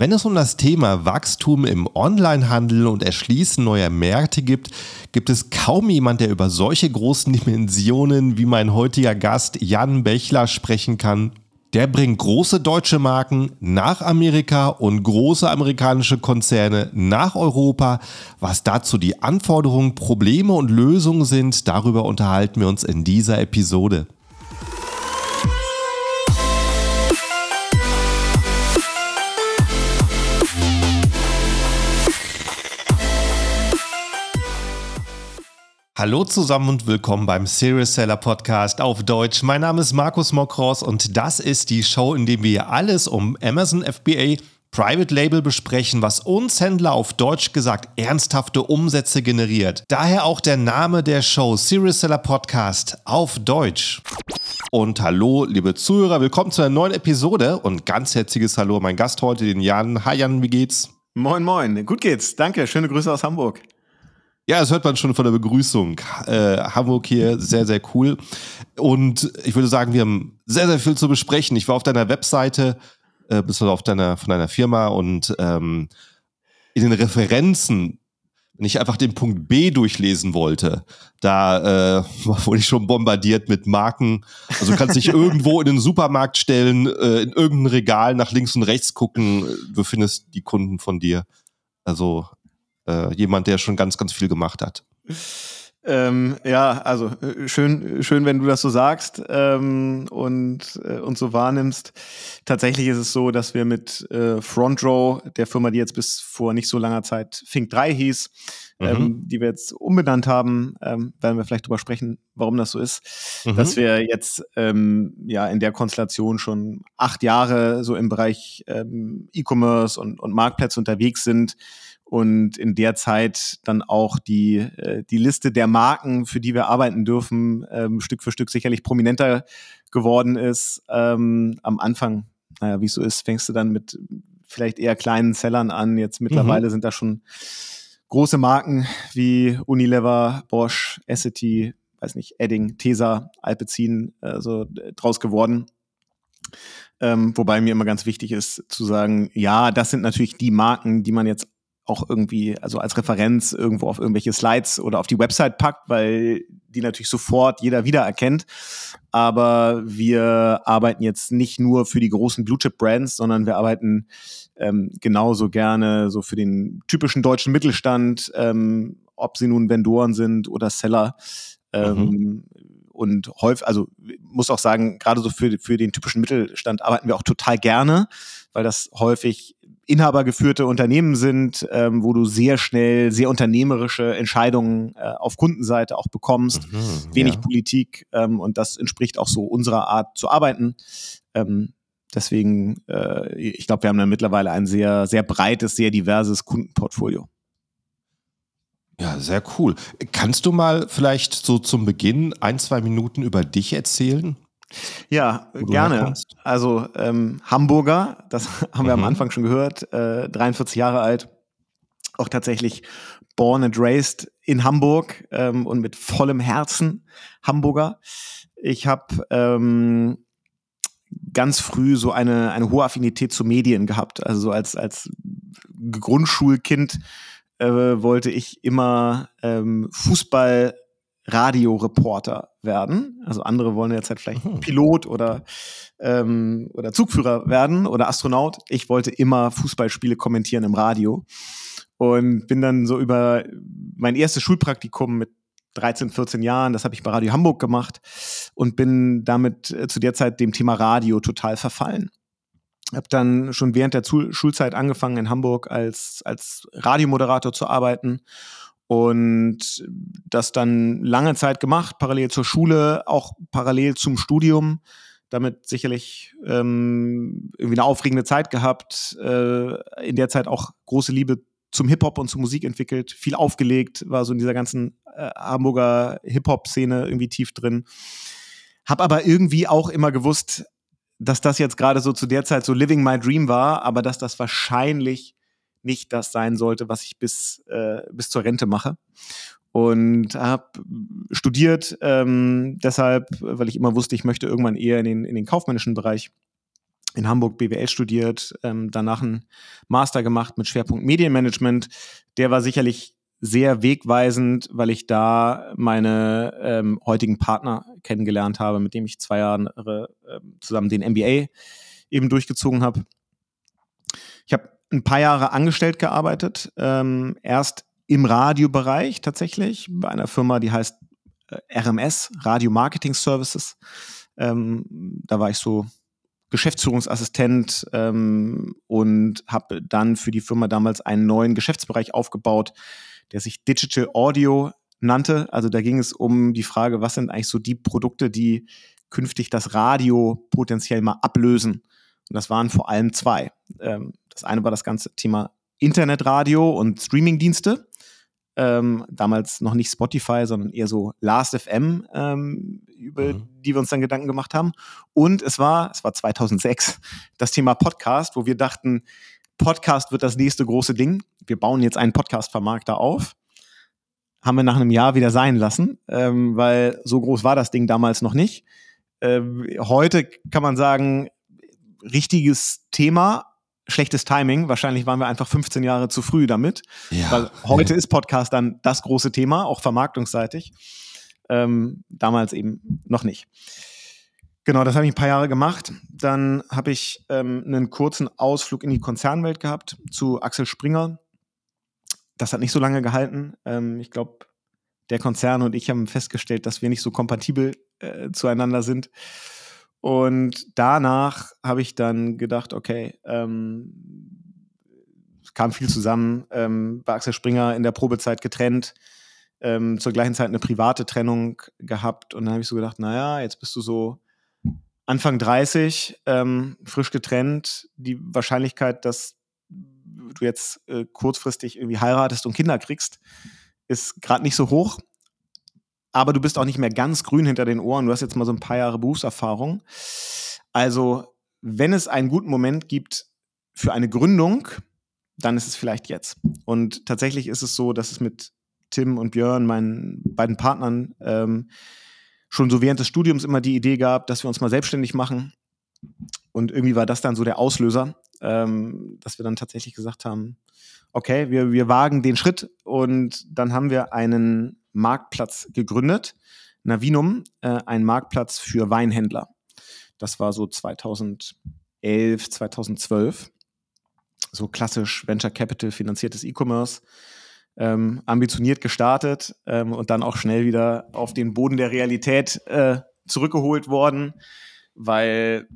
Wenn es um das Thema Wachstum im Onlinehandel und Erschließen neuer Märkte gibt, gibt es kaum jemand, der über solche großen Dimensionen wie mein heutiger Gast Jan Bechler sprechen kann. Der bringt große deutsche Marken nach Amerika und große amerikanische Konzerne nach Europa. Was dazu die Anforderungen, Probleme und Lösungen sind, darüber unterhalten wir uns in dieser Episode. Hallo zusammen und willkommen beim Serious Seller Podcast auf Deutsch. Mein Name ist Markus Mokros und das ist die Show, in der wir alles um Amazon FBA Private Label besprechen, was uns Händler auf Deutsch gesagt ernsthafte Umsätze generiert. Daher auch der Name der Show Serious Seller Podcast auf Deutsch. Und hallo, liebe Zuhörer, willkommen zu einer neuen Episode und ganz herzliches Hallo, mein Gast heute, den Jan. Hi Jan, wie geht's? Moin, moin. Gut geht's. Danke. Schöne Grüße aus Hamburg. Ja, das hört man schon von der Begrüßung. Äh, Hamburg hier sehr, sehr cool. Und ich würde sagen, wir haben sehr, sehr viel zu besprechen. Ich war auf deiner Webseite, äh, bist du auf deiner, von deiner Firma und ähm, in den Referenzen, wenn ich einfach den Punkt B durchlesen wollte, da äh, wurde ich schon bombardiert mit Marken. Also du kannst dich irgendwo in den Supermarkt stellen, äh, in irgendein Regal nach links und rechts gucken, du findest die Kunden von dir. Also äh, jemand, der schon ganz, ganz viel gemacht hat. Ähm, ja, also äh, schön, schön, wenn du das so sagst ähm, und, äh, und so wahrnimmst. Tatsächlich ist es so, dass wir mit äh, Front Row, der Firma, die jetzt bis vor nicht so langer Zeit Fink 3 hieß, mhm. ähm, die wir jetzt umbenannt haben, ähm, werden wir vielleicht drüber sprechen, warum das so ist, mhm. dass wir jetzt ähm, ja in der Konstellation schon acht Jahre so im Bereich ähm, E-Commerce und, und Marktplätze unterwegs sind und in der Zeit dann auch die, äh, die Liste der Marken, für die wir arbeiten dürfen, ähm, Stück für Stück sicherlich prominenter geworden ist. Ähm, am Anfang, naja, wie es so ist, fängst du dann mit vielleicht eher kleinen Sellern an. Jetzt mittlerweile mhm. sind da schon große Marken wie Unilever, Bosch, Essity, weiß nicht, Edding, Tesa, Alpecin, also äh, draus geworden. Ähm, wobei mir immer ganz wichtig ist zu sagen, ja, das sind natürlich die Marken, die man jetzt auch irgendwie, also als Referenz irgendwo auf irgendwelche Slides oder auf die Website packt, weil die natürlich sofort jeder wiedererkennt. Aber wir arbeiten jetzt nicht nur für die großen Blue Chip Brands, sondern wir arbeiten ähm, genauso gerne so für den typischen deutschen Mittelstand, ähm, ob sie nun Vendoren sind oder Seller. Ähm, mhm. Und häufig, also muss auch sagen, gerade so für, für den typischen Mittelstand arbeiten wir auch total gerne, weil das häufig inhabergeführte Unternehmen sind, ähm, wo du sehr schnell sehr unternehmerische Entscheidungen äh, auf Kundenseite auch bekommst, mhm, wenig ja. Politik ähm, und das entspricht auch so unserer Art zu arbeiten. Ähm, deswegen, äh, ich glaube, wir haben dann mittlerweile ein sehr, sehr breites, sehr diverses Kundenportfolio. Ja, sehr cool. Kannst du mal vielleicht so zum Beginn ein, zwei Minuten über dich erzählen? Ja, gerne. Also ähm, Hamburger, das haben wir mhm. am Anfang schon gehört, äh, 43 Jahre alt, auch tatsächlich born and raised in Hamburg ähm, und mit vollem Herzen Hamburger. Ich habe ähm, ganz früh so eine, eine hohe Affinität zu Medien gehabt. Also so als, als Grundschulkind äh, wollte ich immer ähm, Fußball Radioreporter werden. Also andere wollen jetzt halt vielleicht mhm. Pilot oder, ähm, oder Zugführer werden oder Astronaut. Ich wollte immer Fußballspiele kommentieren im Radio und bin dann so über mein erstes Schulpraktikum mit 13, 14 Jahren, das habe ich bei Radio Hamburg gemacht und bin damit äh, zu der Zeit dem Thema Radio total verfallen. Habe dann schon während der Schulzeit angefangen in Hamburg als, als Radiomoderator zu arbeiten und das dann lange Zeit gemacht, parallel zur Schule, auch parallel zum Studium. Damit sicherlich ähm, irgendwie eine aufregende Zeit gehabt. Äh, in der Zeit auch große Liebe zum Hip-Hop und zur Musik entwickelt, viel aufgelegt, war so in dieser ganzen äh, Hamburger Hip-Hop-Szene irgendwie tief drin. Hab aber irgendwie auch immer gewusst, dass das jetzt gerade so zu der Zeit so Living My Dream war, aber dass das wahrscheinlich nicht das sein sollte, was ich bis, äh, bis zur Rente mache. Und habe studiert, ähm, deshalb, weil ich immer wusste, ich möchte irgendwann eher in den, in den kaufmännischen Bereich. in Hamburg BWL studiert, ähm, danach einen Master gemacht mit Schwerpunkt Medienmanagement. Der war sicherlich sehr wegweisend, weil ich da meine ähm, heutigen Partner kennengelernt habe, mit dem ich zwei Jahre äh, zusammen den MBA eben durchgezogen habe. Ich habe ein paar Jahre angestellt gearbeitet, ähm, erst im Radiobereich tatsächlich, bei einer Firma, die heißt äh, RMS, Radio Marketing Services. Ähm, da war ich so Geschäftsführungsassistent ähm, und habe dann für die Firma damals einen neuen Geschäftsbereich aufgebaut, der sich Digital Audio nannte. Also da ging es um die Frage, was sind eigentlich so die Produkte, die künftig das Radio potenziell mal ablösen. Und das waren vor allem zwei. Ähm, das eine war das ganze Thema Internetradio und Streamingdienste. Ähm, damals noch nicht Spotify, sondern eher so Last.fm, ähm, über mhm. die wir uns dann Gedanken gemacht haben. Und es war, es war 2006, das Thema Podcast, wo wir dachten, Podcast wird das nächste große Ding. Wir bauen jetzt einen Podcast-Vermarkter auf. Haben wir nach einem Jahr wieder sein lassen, ähm, weil so groß war das Ding damals noch nicht. Ähm, heute kann man sagen, richtiges Thema, schlechtes Timing. Wahrscheinlich waren wir einfach 15 Jahre zu früh damit. Ja. Weil heute ja. ist Podcast dann das große Thema, auch vermarktungsseitig. Ähm, damals eben noch nicht. Genau, das habe ich ein paar Jahre gemacht. Dann habe ich ähm, einen kurzen Ausflug in die Konzernwelt gehabt zu Axel Springer. Das hat nicht so lange gehalten. Ähm, ich glaube, der Konzern und ich haben festgestellt, dass wir nicht so kompatibel äh, zueinander sind. Und danach habe ich dann gedacht, okay, ähm, kam viel zusammen. Ähm, bei Axel Springer in der Probezeit getrennt, ähm, zur gleichen Zeit eine private Trennung gehabt. Und dann habe ich so gedacht, naja, jetzt bist du so Anfang 30, ähm, frisch getrennt, die Wahrscheinlichkeit, dass du jetzt äh, kurzfristig irgendwie heiratest und Kinder kriegst, ist gerade nicht so hoch. Aber du bist auch nicht mehr ganz grün hinter den Ohren. Du hast jetzt mal so ein paar Jahre Berufserfahrung. Also, wenn es einen guten Moment gibt für eine Gründung, dann ist es vielleicht jetzt. Und tatsächlich ist es so, dass es mit Tim und Björn, meinen beiden Partnern, ähm, schon so während des Studiums immer die Idee gab, dass wir uns mal selbstständig machen. Und irgendwie war das dann so der Auslöser, ähm, dass wir dann tatsächlich gesagt haben, okay, wir, wir wagen den Schritt und dann haben wir einen Marktplatz gegründet, Navinum, äh, ein Marktplatz für Weinhändler. Das war so 2011, 2012. So klassisch Venture Capital finanziertes E-Commerce ähm, ambitioniert gestartet ähm, und dann auch schnell wieder auf den Boden der Realität äh, zurückgeholt worden, weil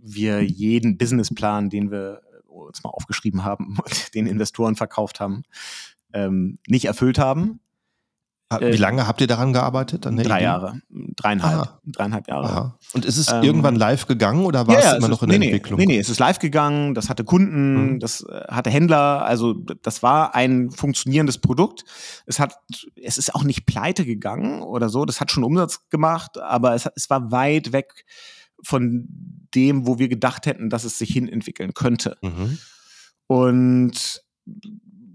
wir jeden Businessplan, den wir uns mal aufgeschrieben haben und den Investoren verkauft haben, ähm, nicht erfüllt haben. Wie äh, lange habt ihr daran gearbeitet? Drei Idee? Jahre, dreieinhalb, Aha. dreieinhalb Jahre. Aha. Und ist es ähm, irgendwann live gegangen oder war ja, es immer noch in der nee, Entwicklung? Nee, nee, es ist live gegangen, das hatte Kunden, mhm. das äh, hatte Händler, also das war ein funktionierendes Produkt. Es hat, es ist auch nicht pleite gegangen oder so, das hat schon Umsatz gemacht, aber es, es war weit weg von dem, wo wir gedacht hätten, dass es sich hin entwickeln könnte. Mhm. Und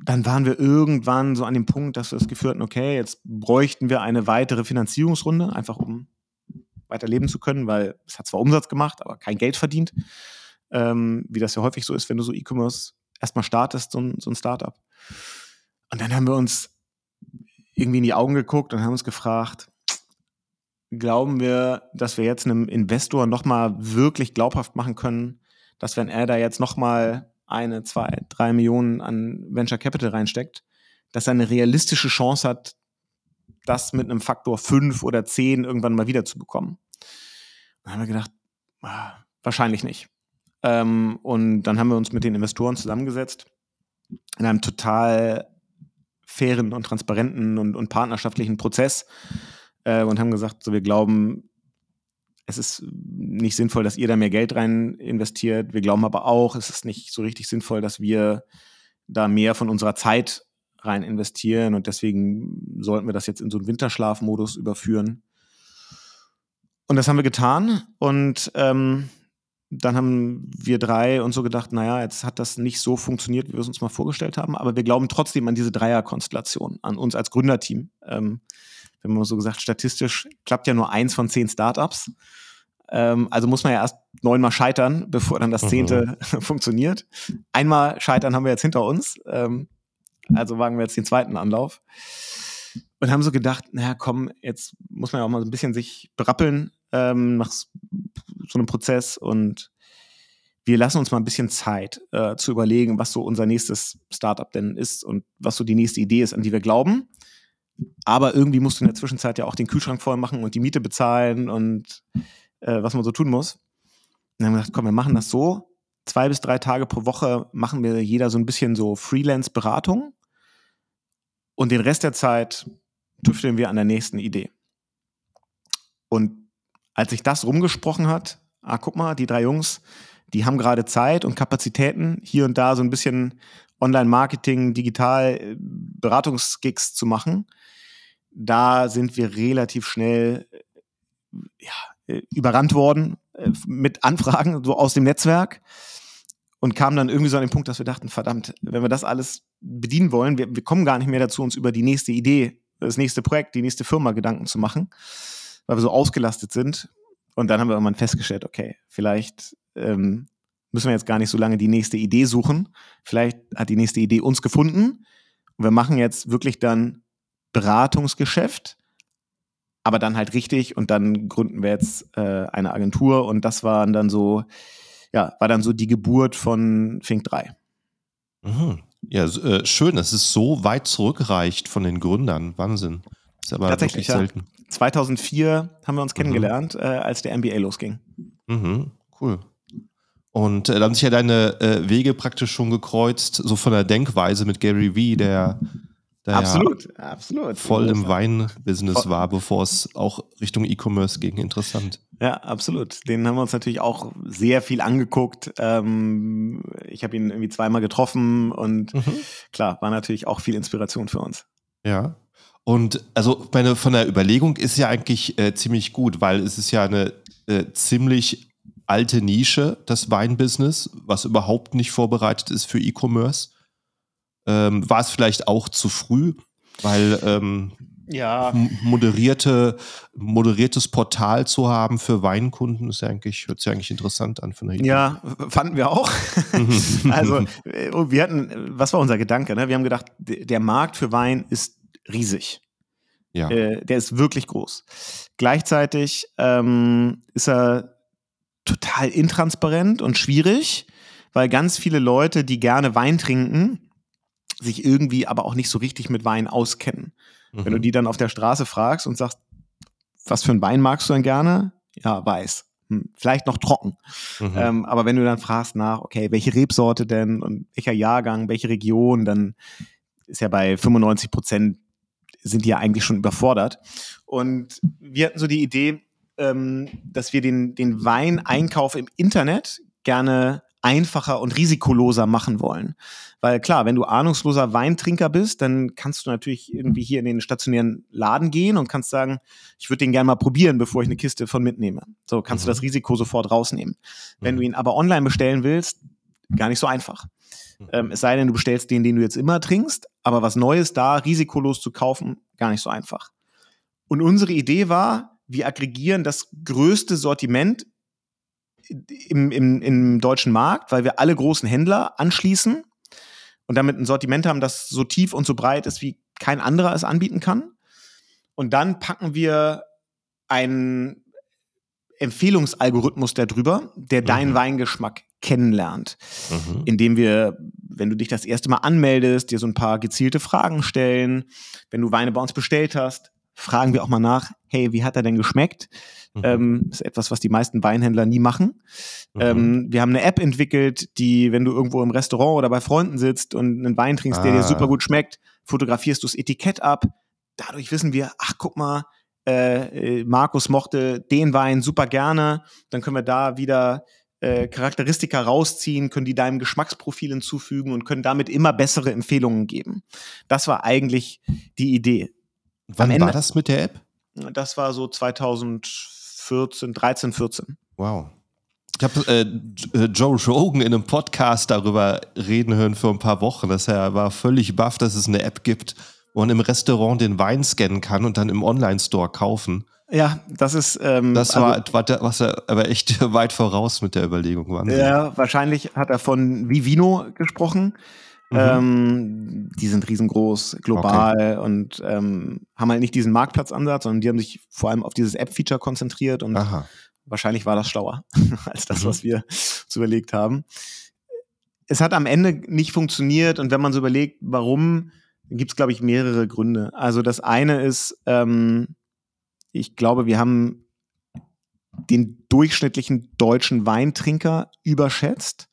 dann waren wir irgendwann so an dem Punkt, dass wir es geführt haben, okay, jetzt bräuchten wir eine weitere Finanzierungsrunde, einfach um weiter leben zu können, weil es hat zwar Umsatz gemacht, aber kein Geld verdient, ähm, wie das ja häufig so ist, wenn du so E-Commerce erstmal startest, so ein, so ein Startup. Und dann haben wir uns irgendwie in die Augen geguckt und haben uns gefragt, glauben wir, dass wir jetzt einem Investor nochmal wirklich glaubhaft machen können, dass wenn er da jetzt nochmal eine, zwei, drei Millionen an Venture Capital reinsteckt, dass er eine realistische Chance hat, das mit einem Faktor fünf oder zehn irgendwann mal wieder zu bekommen. Dann haben wir gedacht, ah, wahrscheinlich nicht. Ähm, und dann haben wir uns mit den Investoren zusammengesetzt in einem total fairen und transparenten und, und partnerschaftlichen Prozess äh, und haben gesagt, so wir glauben, es ist nicht sinnvoll, dass ihr da mehr Geld rein investiert. Wir glauben aber auch, es ist nicht so richtig sinnvoll, dass wir da mehr von unserer Zeit rein investieren und deswegen sollten wir das jetzt in so einen Winterschlafmodus überführen. Und das haben wir getan und ähm, dann haben wir drei uns so gedacht, naja, jetzt hat das nicht so funktioniert, wie wir es uns mal vorgestellt haben, aber wir glauben trotzdem an diese Dreierkonstellation, an uns als Gründerteam. Ähm, wir haben so gesagt, statistisch klappt ja nur eins von zehn Startups. Ähm, also muss man ja erst neunmal scheitern, bevor dann das zehnte mhm. funktioniert. Einmal scheitern haben wir jetzt hinter uns. Ähm, also wagen wir jetzt den zweiten Anlauf. Und haben so gedacht, naja, komm, jetzt muss man ja auch mal so ein bisschen sich berappeln ähm, nach so einem Prozess und wir lassen uns mal ein bisschen Zeit äh, zu überlegen, was so unser nächstes Startup denn ist und was so die nächste Idee ist, an die wir glauben. Aber irgendwie musst du in der Zwischenzeit ja auch den Kühlschrank voll machen und die Miete bezahlen und äh, was man so tun muss. Und dann haben wir gedacht, komm, wir machen das so. Zwei bis drei Tage pro Woche machen wir jeder so ein bisschen so Freelance-Beratung. Und den Rest der Zeit tüfteln wir an der nächsten Idee. Und als sich das rumgesprochen hat, ah, guck mal, die drei Jungs, die haben gerade Zeit und Kapazitäten, hier und da so ein bisschen Online-Marketing, digital äh, Beratungsgigs zu machen. Da sind wir relativ schnell ja, äh, überrannt worden äh, mit Anfragen so aus dem Netzwerk und kamen dann irgendwie so an den Punkt, dass wir dachten, verdammt, wenn wir das alles bedienen wollen, wir, wir kommen gar nicht mehr dazu, uns über die nächste Idee, das nächste Projekt, die nächste Firma Gedanken zu machen, weil wir so ausgelastet sind. Und dann haben wir irgendwann festgestellt, okay, vielleicht ähm, müssen wir jetzt gar nicht so lange die nächste Idee suchen. Vielleicht hat die nächste Idee uns gefunden. Und wir machen jetzt wirklich dann Beratungsgeschäft, aber dann halt richtig und dann gründen wir jetzt äh, eine Agentur und das war dann so, ja, war dann so die Geburt von Fink 3. Mhm. Ja, äh, schön, dass es so weit zurückreicht von den Gründern. Wahnsinn. Das ist aber Tatsächlich, ja. selten. 2004 haben wir uns mhm. kennengelernt, mhm. äh, als der MBA losging. Mhm. Cool. Und äh, da haben sich ja deine äh, Wege praktisch schon gekreuzt, so von der Denkweise mit Gary Vee, der, der absolut, ja absolut. voll im Weinbusiness war, bevor es auch Richtung E-Commerce ging. Interessant. Ja, absolut. Den haben wir uns natürlich auch sehr viel angeguckt. Ähm, ich habe ihn irgendwie zweimal getroffen und mhm. klar, war natürlich auch viel Inspiration für uns. Ja. Und also meine, von der Überlegung ist ja eigentlich äh, ziemlich gut, weil es ist ja eine äh, ziemlich alte Nische, das Weinbusiness, was überhaupt nicht vorbereitet ist für E-Commerce. Ähm, war es vielleicht auch zu früh, weil ähm, ja. moderierte, moderiertes Portal zu haben für Weinkunden ist ja eigentlich, hört sich eigentlich interessant an von der Idee. Ja, fanden wir auch. also, äh, wir hatten, was war unser Gedanke? Ne? Wir haben gedacht, der Markt für Wein ist riesig. Ja. Äh, der ist wirklich groß. Gleichzeitig ähm, ist er total intransparent und schwierig, weil ganz viele Leute, die gerne Wein trinken, sich irgendwie aber auch nicht so richtig mit Wein auskennen. Mhm. Wenn du mhm. die dann auf der Straße fragst und sagst, was für einen Wein magst du denn gerne? Ja, weiß. Hm, vielleicht noch trocken. Mhm. Ähm, aber wenn du dann fragst nach, okay, welche Rebsorte denn und welcher Jahrgang, welche Region, dann ist ja bei 95 Prozent sind die ja eigentlich schon überfordert. Und wir hatten so die Idee, ähm, dass wir den, den Weineinkauf im Internet gerne einfacher und risikoloser machen wollen. Weil klar, wenn du ahnungsloser Weintrinker bist, dann kannst du natürlich irgendwie hier in den stationären Laden gehen und kannst sagen, ich würde den gerne mal probieren, bevor ich eine Kiste von mitnehme. So kannst mhm. du das Risiko sofort rausnehmen. Mhm. Wenn du ihn aber online bestellen willst, gar nicht so einfach. Mhm. Ähm, es sei denn, du bestellst den, den du jetzt immer trinkst, aber was Neues da risikolos zu kaufen, gar nicht so einfach. Und unsere Idee war, wir aggregieren das größte Sortiment im, im, im deutschen Markt, weil wir alle großen Händler anschließen und damit ein Sortiment haben, das so tief und so breit ist, wie kein anderer es anbieten kann. Und dann packen wir einen Empfehlungsalgorithmus darüber, der mhm. deinen Weingeschmack kennenlernt, mhm. indem wir, wenn du dich das erste Mal anmeldest, dir so ein paar gezielte Fragen stellen, wenn du Weine bei uns bestellt hast, fragen wir auch mal nach, hey, wie hat er denn geschmeckt? Mhm. Ähm, ist etwas, was die meisten Weinhändler nie machen. Mhm. Ähm, wir haben eine App entwickelt, die, wenn du irgendwo im Restaurant oder bei Freunden sitzt und einen Wein trinkst, ah. der dir ah. super gut schmeckt, fotografierst du das Etikett ab. Dadurch wissen wir, ach guck mal, äh, äh, Markus mochte den Wein super gerne. Dann können wir da wieder äh, Charakteristika rausziehen, können die deinem Geschmacksprofil hinzufügen und können damit immer bessere Empfehlungen geben. Das war eigentlich die Idee. Wann war das mit der App? Das war so 2014, 13, 14. Wow. Ich habe äh, äh, Joe Rogan in einem Podcast darüber reden hören für ein paar Wochen, dass er war völlig baff, dass es eine App gibt, wo man im Restaurant den Wein scannen kann und dann im Online-Store kaufen. Ja, das ist. Ähm, das war, also, war, was er aber echt weit voraus mit der Überlegung. Wahnsinn. Ja, wahrscheinlich hat er von Vivino gesprochen. Mhm. Ähm, die sind riesengroß, global okay. und ähm, haben halt nicht diesen Marktplatzansatz, sondern die haben sich vor allem auf dieses App-Feature konzentriert und Aha. wahrscheinlich war das schlauer als das, mhm. was wir uns überlegt haben. Es hat am Ende nicht funktioniert und wenn man so überlegt, warum, gibt es, glaube ich, mehrere Gründe. Also das eine ist, ähm, ich glaube, wir haben den durchschnittlichen deutschen Weintrinker überschätzt.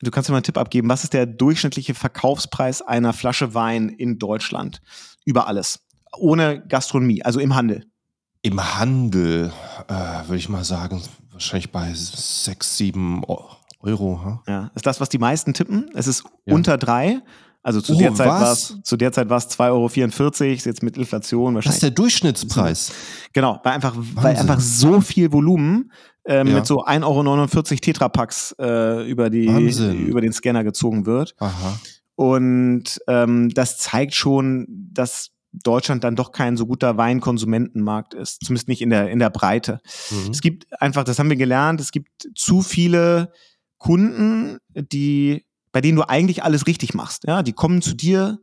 Du kannst mir mal einen Tipp abgeben. Was ist der durchschnittliche Verkaufspreis einer Flasche Wein in Deutschland? Über alles. Ohne Gastronomie, also im Handel. Im Handel, äh, würde ich mal sagen, wahrscheinlich bei sechs, sieben Euro. Huh? Ja, ist das, was die meisten tippen. Es ist ja. unter drei. Also zu oh, der Zeit war es zu der Zeit war es 2,44 Euro, ist jetzt mit Inflation wahrscheinlich. Das ist der Durchschnittspreis. Genau, weil einfach, weil einfach so viel Volumen ähm, ja. mit so 1,49 Euro Tetrapacks äh, über, die, über den Scanner gezogen wird. Aha. Und ähm, das zeigt schon, dass Deutschland dann doch kein so guter Weinkonsumentenmarkt ist, zumindest nicht in der, in der Breite. Mhm. Es gibt einfach, das haben wir gelernt, es gibt zu viele Kunden, die bei denen du eigentlich alles richtig machst. Ja, die kommen zu dir,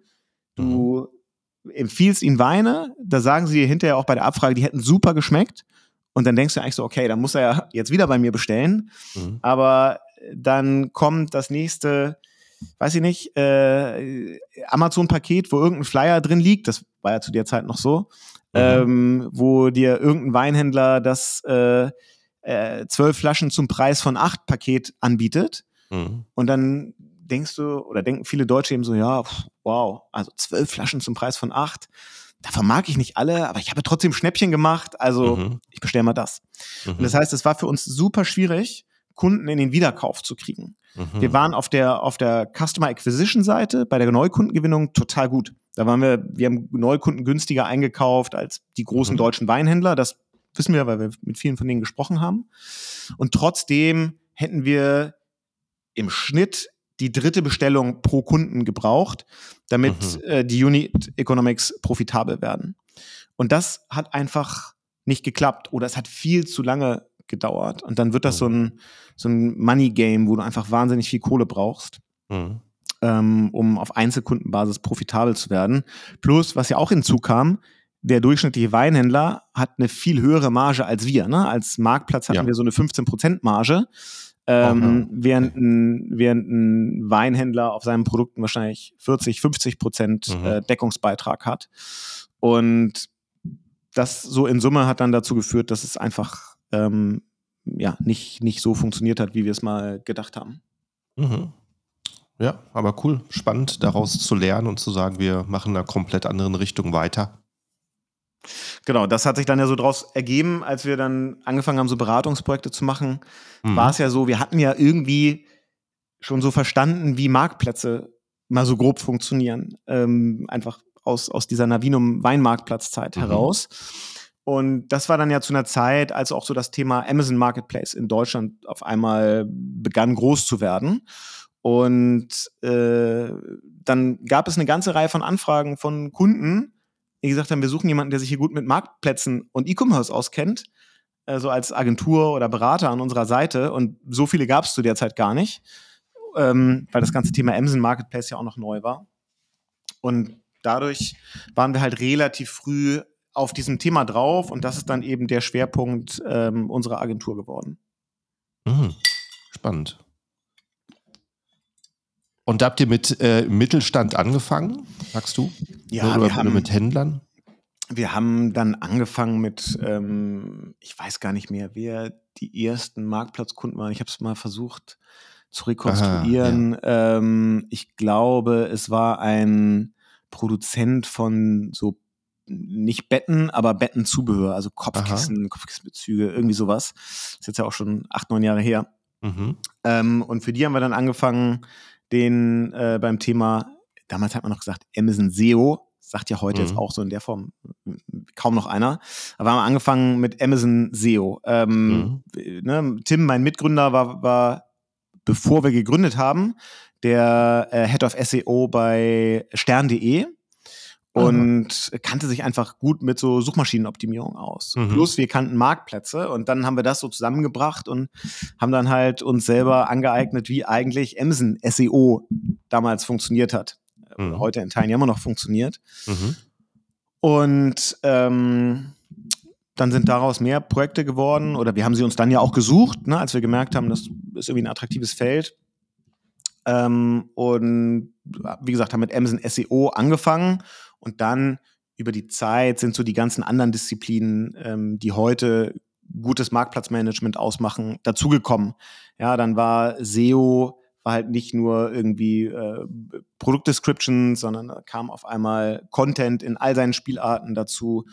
du mhm. empfiehlst ihnen Weine, da sagen sie dir hinterher auch bei der Abfrage, die hätten super geschmeckt. Und dann denkst du eigentlich so, okay, dann muss er ja jetzt wieder bei mir bestellen. Mhm. Aber dann kommt das nächste, weiß ich nicht, äh, Amazon-Paket, wo irgendein Flyer drin liegt. Das war ja zu der Zeit noch so. Mhm. Ähm, wo dir irgendein Weinhändler das äh, äh, zwölf Flaschen zum Preis von acht Paket anbietet. Mhm. Und dann denkst du oder denken viele Deutsche eben so, ja, wow, also zwölf Flaschen zum Preis von acht. Davon mag ich nicht alle, aber ich habe trotzdem Schnäppchen gemacht, also mhm. ich bestelle mal das. Mhm. Und das heißt, es war für uns super schwierig, Kunden in den Wiederkauf zu kriegen. Mhm. Wir waren auf der, auf der Customer Acquisition Seite bei der Neukundengewinnung total gut. Da waren wir, wir haben Neukunden günstiger eingekauft als die großen mhm. deutschen Weinhändler. Das wissen wir, weil wir mit vielen von denen gesprochen haben. Und trotzdem hätten wir im Schnitt die dritte Bestellung pro Kunden gebraucht, damit mhm. äh, die Unit Economics profitabel werden. Und das hat einfach nicht geklappt oder es hat viel zu lange gedauert. Und dann wird das mhm. so ein, so ein Money Game, wo du einfach wahnsinnig viel Kohle brauchst. Mhm. Ähm, um auf Einzelkundenbasis profitabel zu werden. Plus, was ja auch hinzukam, der durchschnittliche Weinhändler hat eine viel höhere Marge als wir. Ne? Als Marktplatz hatten ja. wir so eine 15% Marge. Ähm, okay. während, ein, während ein Weinhändler auf seinen Produkten wahrscheinlich 40, 50 Prozent mhm. äh, Deckungsbeitrag hat. Und das so in Summe hat dann dazu geführt, dass es einfach ähm, ja, nicht, nicht so funktioniert hat, wie wir es mal gedacht haben. Mhm. Ja, aber cool, spannend daraus zu lernen und zu sagen, wir machen in einer komplett anderen Richtung weiter. Genau, das hat sich dann ja so draus ergeben, als wir dann angefangen haben, so Beratungsprojekte zu machen, mhm. war es ja so, wir hatten ja irgendwie schon so verstanden, wie Marktplätze mal so grob funktionieren. Ähm, einfach aus, aus dieser Navinum Weinmarktplatzzeit mhm. heraus. Und das war dann ja zu einer Zeit, als auch so das Thema Amazon Marketplace in Deutschland auf einmal begann groß zu werden. Und äh, dann gab es eine ganze Reihe von Anfragen von Kunden, die gesagt haben, wir suchen jemanden, der sich hier gut mit Marktplätzen und E-Commerce auskennt, äh, so als Agentur oder Berater an unserer Seite. Und so viele gab es zu der Zeit gar nicht, ähm, weil das ganze Thema Amazon Marketplace ja auch noch neu war. Und dadurch waren wir halt relativ früh auf diesem Thema drauf und das ist dann eben der Schwerpunkt ähm, unserer Agentur geworden. Mhm. Spannend. Und habt ihr mit äh, Mittelstand angefangen, sagst du? Ja, oder, wir haben, mit Händlern? Wir haben dann angefangen mit, ähm, ich weiß gar nicht mehr, wer die ersten Marktplatzkunden waren. Ich habe es mal versucht zu rekonstruieren. Aha, ja. ähm, ich glaube, es war ein Produzent von so nicht Betten, aber Bettenzubehör, also Kopfkissen, Aha. Kopfkissenbezüge, irgendwie sowas. Das ist jetzt ja auch schon acht, neun Jahre her. Mhm. Ähm, und für die haben wir dann angefangen, den äh, beim Thema, damals hat man noch gesagt, Amazon SEO, sagt ja heute mhm. jetzt auch so in der Form kaum noch einer. Aber wir haben angefangen mit Amazon SEO. Ähm, mhm. ne, Tim, mein Mitgründer, war, war, bevor wir gegründet haben, der äh, Head of SEO bei stern.de. und Aha. kannte sich einfach gut mit so Suchmaschinenoptimierung aus. Mhm. Plus wir kannten Marktplätze und dann haben wir das so zusammengebracht und haben dann halt uns selber angeeignet, wie eigentlich Emsen SEO damals funktioniert hat. Mhm. Heute in Teilen ja immer noch funktioniert. Mhm. Und ähm, dann sind daraus mehr Projekte geworden oder wir haben sie uns dann ja auch gesucht, ne, als wir gemerkt haben, das ist irgendwie ein attraktives Feld. Ähm, und wie gesagt, haben mit Amazon SEO angefangen und dann über die Zeit sind so die ganzen anderen Disziplinen, ähm, die heute gutes Marktplatzmanagement ausmachen, dazugekommen. Ja, dann war SEO war halt nicht nur irgendwie äh, Produktdescription, sondern da kam auf einmal Content in all seinen Spielarten dazu.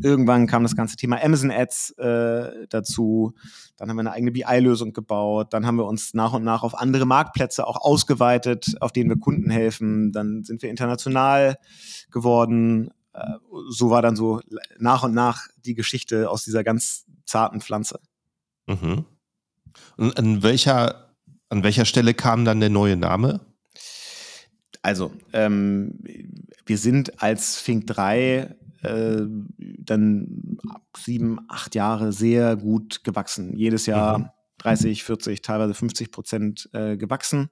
Irgendwann kam das ganze Thema Amazon Ads äh, dazu. Dann haben wir eine eigene BI-Lösung gebaut. Dann haben wir uns nach und nach auf andere Marktplätze auch ausgeweitet, auf denen wir Kunden helfen. Dann sind wir international geworden. Äh, so war dann so nach und nach die Geschichte aus dieser ganz zarten Pflanze. Mhm. Und an welcher an welcher Stelle kam dann der neue Name? Also, ähm, wir sind als Fink 3 äh, dann sieben, acht Jahre sehr gut gewachsen. Jedes Jahr mhm. 30, 40, teilweise 50 Prozent äh, gewachsen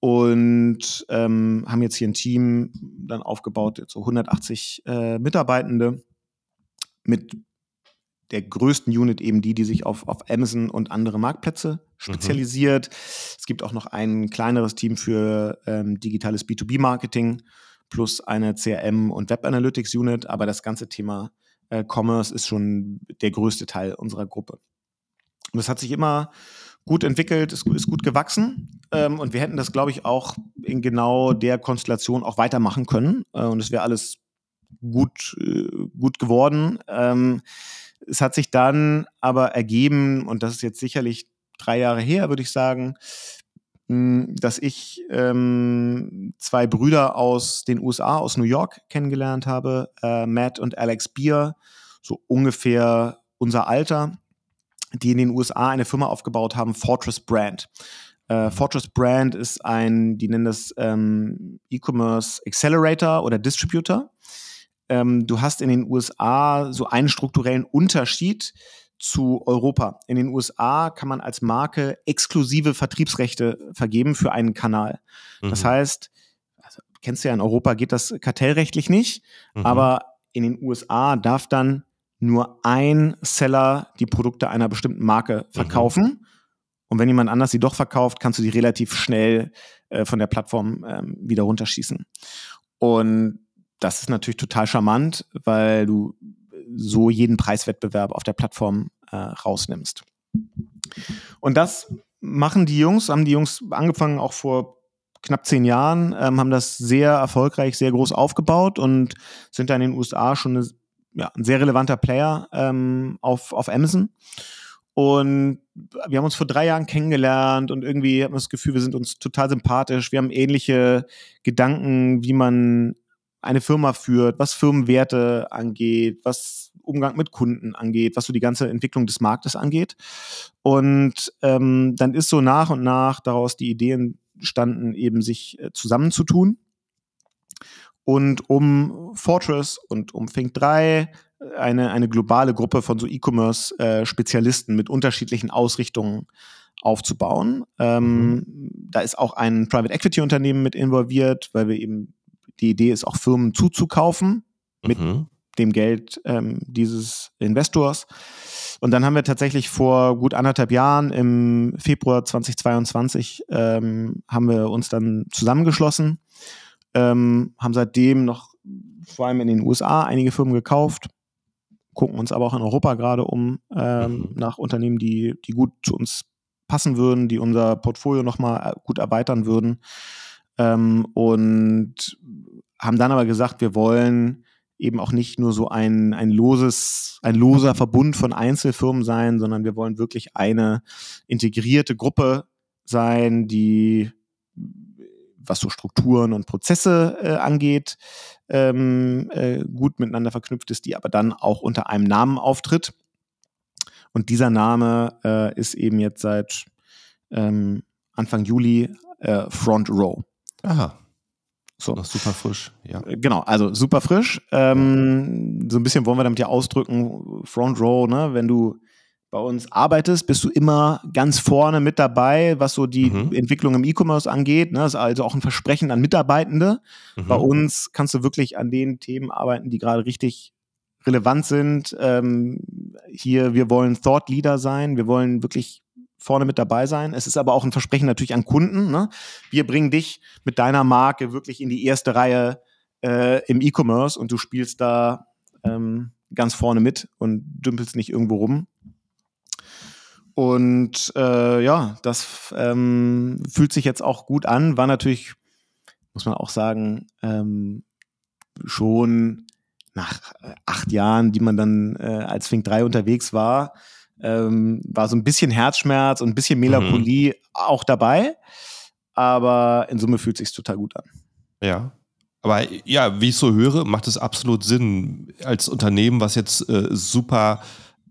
und ähm, haben jetzt hier ein Team dann aufgebaut, so 180 äh, Mitarbeitende mit der größten Unit eben die, die sich auf, auf Amazon und andere Marktplätze mhm. spezialisiert. Mhm. Es gibt auch noch ein kleineres Team für ähm, digitales B2B-Marketing plus eine CRM- und Web-Analytics-Unit, aber das ganze Thema äh, Commerce ist schon der größte Teil unserer Gruppe. Und das hat sich immer gut entwickelt, ist, ist gut gewachsen ähm, und wir hätten das, glaube ich, auch in genau der Konstellation auch weitermachen können äh, und es wäre alles gut, äh, gut geworden. Ähm, es hat sich dann aber ergeben, und das ist jetzt sicherlich drei Jahre her, würde ich sagen, hm, dass ich ähm, zwei Brüder aus den USA, aus New York kennengelernt habe, äh, Matt und Alex Beer, so ungefähr unser Alter, die in den USA eine Firma aufgebaut haben, Fortress Brand. Äh, Fortress Brand ist ein, die nennen das ähm, E-Commerce Accelerator oder Distributor ähm, du hast in den USA so einen strukturellen Unterschied zu Europa. In den USA kann man als Marke exklusive Vertriebsrechte vergeben für einen Kanal. Mhm. Das heißt, also, kennst du ja, in Europa geht das kartellrechtlich nicht, mhm. aber in den USA darf dann nur ein Seller die Produkte einer bestimmten Marke mhm. verkaufen. Mhm. Und wenn jemand anders sie doch verkauft, kannst du die relativ schnell äh, von der Plattform ähm, wieder runterschießen. Und das ist natürlich total charmant, weil du so jeden Preiswettbewerb auf der Plattform äh, rausnimmst. Und das machen die Jungs, haben die Jungs angefangen auch vor knapp zehn Jahren, ähm, haben das sehr erfolgreich, sehr groß aufgebaut und sind dann in den USA schon eine, ja, ein sehr relevanter Player ähm, auf, auf Amazon. Und wir haben uns vor drei Jahren kennengelernt und irgendwie haben wir das Gefühl, wir sind uns total sympathisch. Wir haben ähnliche Gedanken, wie man eine Firma führt, was Firmenwerte angeht, was Umgang mit Kunden angeht, was so die ganze Entwicklung des Marktes angeht. Und ähm, dann ist so nach und nach daraus die Idee entstanden, eben sich äh, zusammenzutun. Und um Fortress und um Think 3 eine, eine globale Gruppe von so E-Commerce-Spezialisten äh, mit unterschiedlichen Ausrichtungen aufzubauen. Ähm, mhm. Da ist auch ein Private Equity Unternehmen mit involviert, weil wir eben die Idee ist auch Firmen zuzukaufen mit mhm. dem Geld ähm, dieses Investors. Und dann haben wir tatsächlich vor gut anderthalb Jahren im Februar 2022 ähm, haben wir uns dann zusammengeschlossen, ähm, haben seitdem noch vor allem in den USA einige Firmen gekauft, gucken uns aber auch in Europa gerade um ähm, mhm. nach Unternehmen, die, die gut zu uns passen würden, die unser Portfolio nochmal äh, gut erweitern würden. Ähm, und haben dann aber gesagt, wir wollen eben auch nicht nur so ein, ein loses, ein loser Verbund von Einzelfirmen sein, sondern wir wollen wirklich eine integrierte Gruppe sein, die was so Strukturen und Prozesse äh, angeht, ähm, äh, gut miteinander verknüpft ist, die aber dann auch unter einem Namen auftritt. Und dieser Name äh, ist eben jetzt seit ähm, Anfang Juli äh, Front Row. Aha. So. Noch super frisch, ja. Äh, genau, also super frisch. Ähm, so ein bisschen wollen wir damit ja ausdrücken, Front Row, ne? wenn du bei uns arbeitest, bist du immer ganz vorne mit dabei, was so die mhm. Entwicklung im E-Commerce angeht. Ne? Das ist also auch ein Versprechen an Mitarbeitende. Mhm. Bei uns kannst du wirklich an den Themen arbeiten, die gerade richtig relevant sind. Ähm, hier, wir wollen Thought Leader sein. Wir wollen wirklich vorne mit dabei sein. Es ist aber auch ein Versprechen natürlich an Kunden. Ne? Wir bringen dich mit deiner Marke wirklich in die erste Reihe äh, im E-Commerce und du spielst da ähm, ganz vorne mit und dümpelst nicht irgendwo rum. Und äh, ja, das ähm, fühlt sich jetzt auch gut an. War natürlich, muss man auch sagen, ähm, schon nach äh, acht Jahren, die man dann äh, als Fink 3 unterwegs war, ähm, war so ein bisschen Herzschmerz und ein bisschen Melancholie mhm. auch dabei. Aber in Summe fühlt sich total gut an. Ja. Aber ja, wie ich so höre, macht es absolut Sinn, als Unternehmen, was jetzt äh, super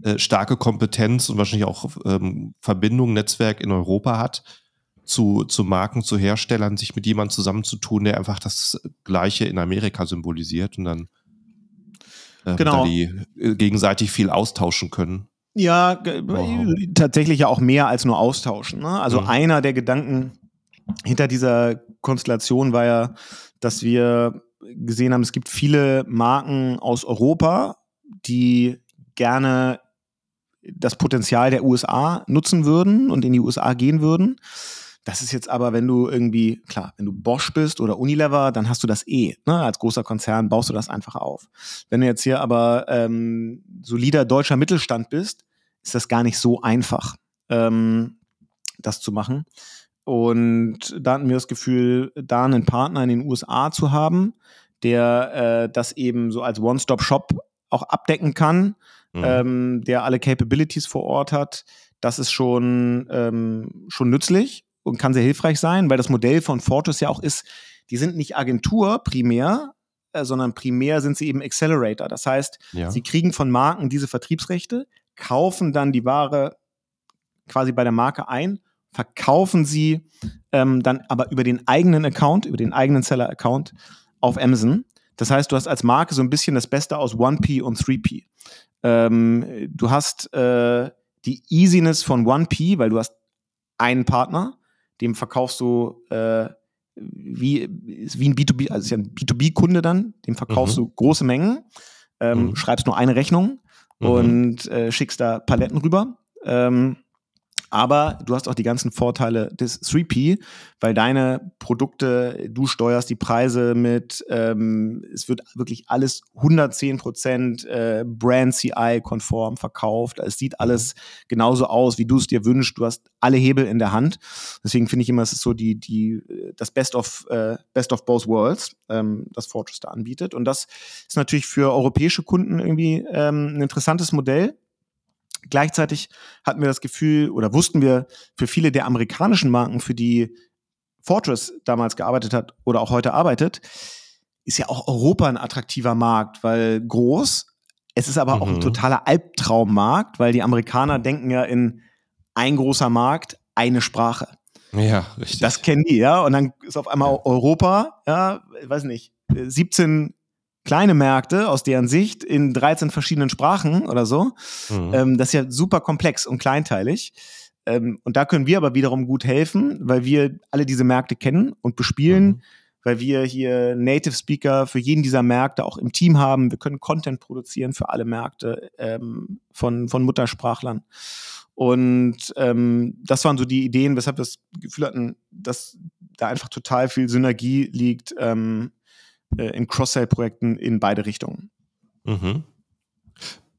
äh, starke Kompetenz und wahrscheinlich auch ähm, Verbindung, Netzwerk in Europa hat, zu, zu Marken, zu Herstellern, sich mit jemandem zusammenzutun, der einfach das Gleiche in Amerika symbolisiert und dann äh, genau. da die äh, gegenseitig viel austauschen können. Ja, wow. tatsächlich ja auch mehr als nur austauschen. Ne? Also mhm. einer der Gedanken hinter dieser Konstellation war ja, dass wir gesehen haben, es gibt viele Marken aus Europa, die gerne das Potenzial der USA nutzen würden und in die USA gehen würden. Das ist jetzt aber, wenn du irgendwie, klar, wenn du Bosch bist oder Unilever, dann hast du das eh. Ne? Als großer Konzern baust du das einfach auf. Wenn du jetzt hier aber ähm, solider deutscher Mittelstand bist, ist das gar nicht so einfach, ähm, das zu machen. Und da hatten wir das Gefühl, da einen Partner in den USA zu haben, der äh, das eben so als One-Stop-Shop auch abdecken kann mhm. ähm, der alle Capabilities vor Ort hat, das ist schon, ähm, schon nützlich und kann sehr hilfreich sein, weil das Modell von Fortus ja auch ist, die sind nicht Agentur primär, äh, sondern primär sind sie eben Accelerator. Das heißt, ja. sie kriegen von Marken diese Vertriebsrechte, kaufen dann die Ware quasi bei der Marke ein, verkaufen sie ähm, dann aber über den eigenen Account, über den eigenen Seller-Account auf Amazon. Das heißt, du hast als Marke so ein bisschen das Beste aus 1P und 3P. Ähm, du hast äh, die Easiness von 1P, weil du hast einen Partner, dem verkaufst du äh, wie, wie ein B2B, also ist ja ein B2B-Kunde dann, dem verkaufst mhm. du große Mengen, ähm, mhm. schreibst nur eine Rechnung mhm. und äh, schickst da Paletten rüber. Ähm, aber du hast auch die ganzen Vorteile des 3P, weil deine Produkte, du steuerst die Preise mit, ähm, es wird wirklich alles 110 Prozent äh, Brand CI-konform verkauft. Es sieht alles genauso aus, wie du es dir wünschst. Du hast alle Hebel in der Hand. Deswegen finde ich immer, es ist so die, die, das Best of, äh, Best of both worlds, ähm, das Fortress da anbietet. Und das ist natürlich für europäische Kunden irgendwie ähm, ein interessantes Modell Gleichzeitig hatten wir das Gefühl oder wussten wir für viele der amerikanischen Marken, für die Fortress damals gearbeitet hat oder auch heute arbeitet, ist ja auch Europa ein attraktiver Markt, weil groß. Es ist aber mhm. auch ein mhm. totaler Albtraummarkt, weil die Amerikaner denken ja in ein großer Markt, eine Sprache. Ja, richtig. Das kennen die, ja. Und dann ist auf einmal Europa, ja, ich weiß nicht, 17 kleine Märkte aus deren Sicht in 13 verschiedenen Sprachen oder so. Mhm. Ähm, das ist ja super komplex und kleinteilig. Ähm, und da können wir aber wiederum gut helfen, weil wir alle diese Märkte kennen und bespielen, mhm. weil wir hier Native Speaker für jeden dieser Märkte auch im Team haben. Wir können Content produzieren für alle Märkte ähm, von, von Muttersprachlern. Und ähm, das waren so die Ideen, weshalb wir das Gefühl hatten, dass da einfach total viel Synergie liegt, ähm, äh, in Cross-Sell-Projekten in beide Richtungen. Mhm.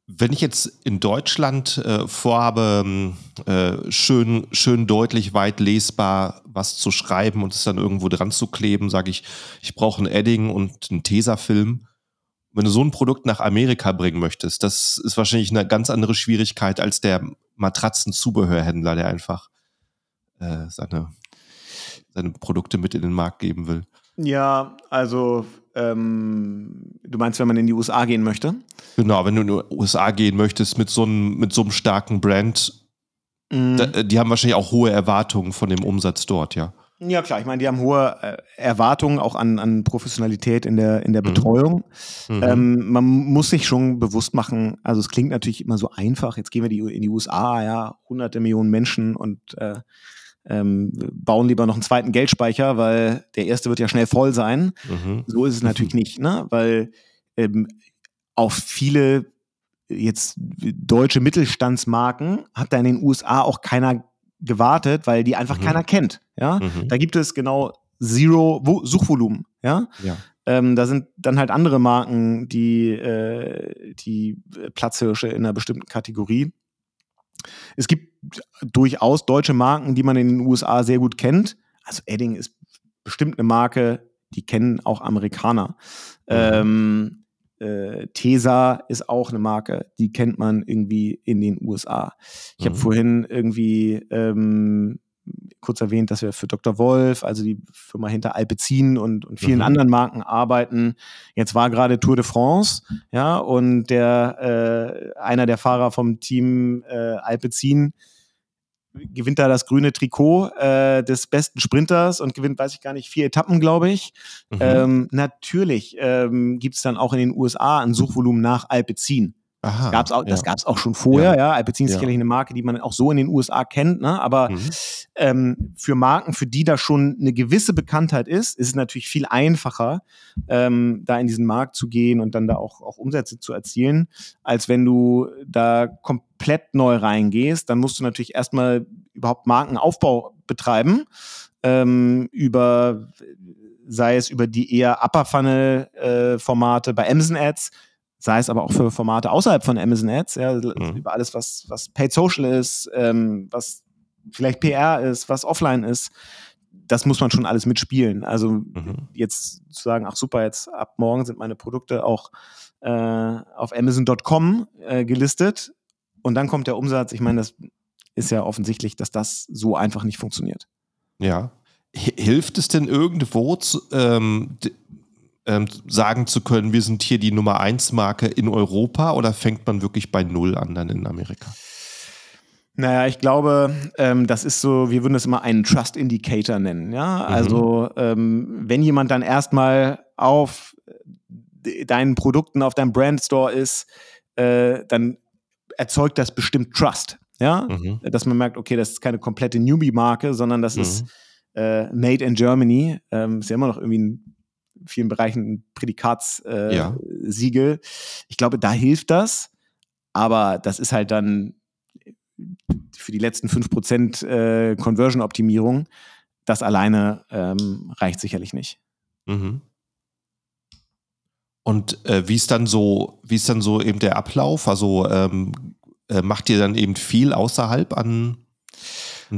Wenn ich jetzt in Deutschland äh, vorhabe, ähm, äh, schön, schön deutlich, weit lesbar was zu schreiben und es dann irgendwo dran zu kleben, sage ich, ich brauche ein Edding und einen Tesafilm. Wenn du so ein Produkt nach Amerika bringen möchtest, das ist wahrscheinlich eine ganz andere Schwierigkeit als der Matratzenzubehörhändler, der einfach äh, seine, seine Produkte mit in den Markt geben will. Ja, also ähm, du meinst, wenn man in die USA gehen möchte? Genau, wenn du in die USA gehen möchtest mit so einem, mit so einem starken Brand, mhm. da, die haben wahrscheinlich auch hohe Erwartungen von dem Umsatz dort, ja. Ja, klar. Ich meine, die haben hohe äh, Erwartungen auch an, an Professionalität in der, in der mhm. Betreuung. Mhm. Ähm, man muss sich schon bewusst machen, also es klingt natürlich immer so einfach. Jetzt gehen wir die, in die USA, ja, hunderte Millionen Menschen und äh, ähm, bauen lieber noch einen zweiten Geldspeicher, weil der erste wird ja schnell voll sein. Mhm. So ist es natürlich nicht, ne? Weil ähm, auch viele jetzt deutsche Mittelstandsmarken hat da in den USA auch keiner gewartet, weil die einfach mhm. keiner kennt. Ja, mhm. da gibt es genau Zero Suchvolumen. Ja, ja. Ähm, da sind dann halt andere Marken, die äh, die Platzhirsche in einer bestimmten Kategorie. Es gibt durchaus deutsche Marken, die man in den USA sehr gut kennt. Also Edding ist bestimmt eine Marke, die kennen auch Amerikaner. Mhm. Ähm, äh, Tesa ist auch eine Marke, die kennt man irgendwie in den USA. Ich mhm. habe vorhin irgendwie ähm, kurz erwähnt, dass wir für Dr. Wolf, also die Firma hinter Alpecin und, und vielen mhm. anderen Marken arbeiten. Jetzt war gerade Tour de France, ja, und der äh, einer der Fahrer vom Team äh, Alpecin gewinnt da das grüne Trikot äh, des besten Sprinters und gewinnt, weiß ich gar nicht, vier Etappen, glaube ich. Mhm. Ähm, natürlich ähm, gibt es dann auch in den USA ein Suchvolumen nach Alpecin. Aha, gab's auch, ja. Das gab es auch schon vorher, ja. ja. Alpecin ist ja. sicherlich eine Marke, die man auch so in den USA kennt, ne? aber mhm. ähm, für Marken, für die da schon eine gewisse Bekanntheit ist, ist es natürlich viel einfacher, ähm, da in diesen Markt zu gehen und dann da auch, auch Umsätze zu erzielen, als wenn du da komplett neu reingehst. Dann musst du natürlich erstmal überhaupt Markenaufbau betreiben, ähm, über sei es über die eher Upper Funnel äh, Formate bei Amazon Ads, sei es aber auch für Formate außerhalb von Amazon Ads, ja, mhm. über alles, was, was Paid Social ist, ähm, was vielleicht PR ist, was offline ist, das muss man schon alles mitspielen. Also mhm. jetzt zu sagen, ach super, jetzt ab morgen sind meine Produkte auch äh, auf Amazon.com äh, gelistet und dann kommt der Umsatz. Ich meine, das ist ja offensichtlich, dass das so einfach nicht funktioniert. Ja. Hilft es denn irgendwo, zu, ähm, ähm, sagen zu können, wir sind hier die Nummer 1 Marke in Europa oder fängt man wirklich bei Null an dann in Amerika? Naja, ich glaube, ähm, das ist so, wir würden das immer einen Trust Indicator nennen. Ja, mhm. also ähm, wenn jemand dann erstmal auf deinen Produkten, auf deinem Brand Store ist, äh, dann erzeugt das bestimmt Trust. Ja, mhm. dass man merkt, okay, das ist keine komplette Newbie-Marke, sondern das mhm. ist äh, Made in Germany. Ähm, ist ja immer noch irgendwie ein vielen Bereichen ein Prädikatssiegel. Äh, ja. Ich glaube, da hilft das, aber das ist halt dann für die letzten 5% äh, Conversion-Optimierung. Das alleine ähm, reicht sicherlich nicht. Mhm. Und äh, wie ist dann so, wie ist dann so eben der Ablauf? Also ähm, äh, macht ihr dann eben viel außerhalb an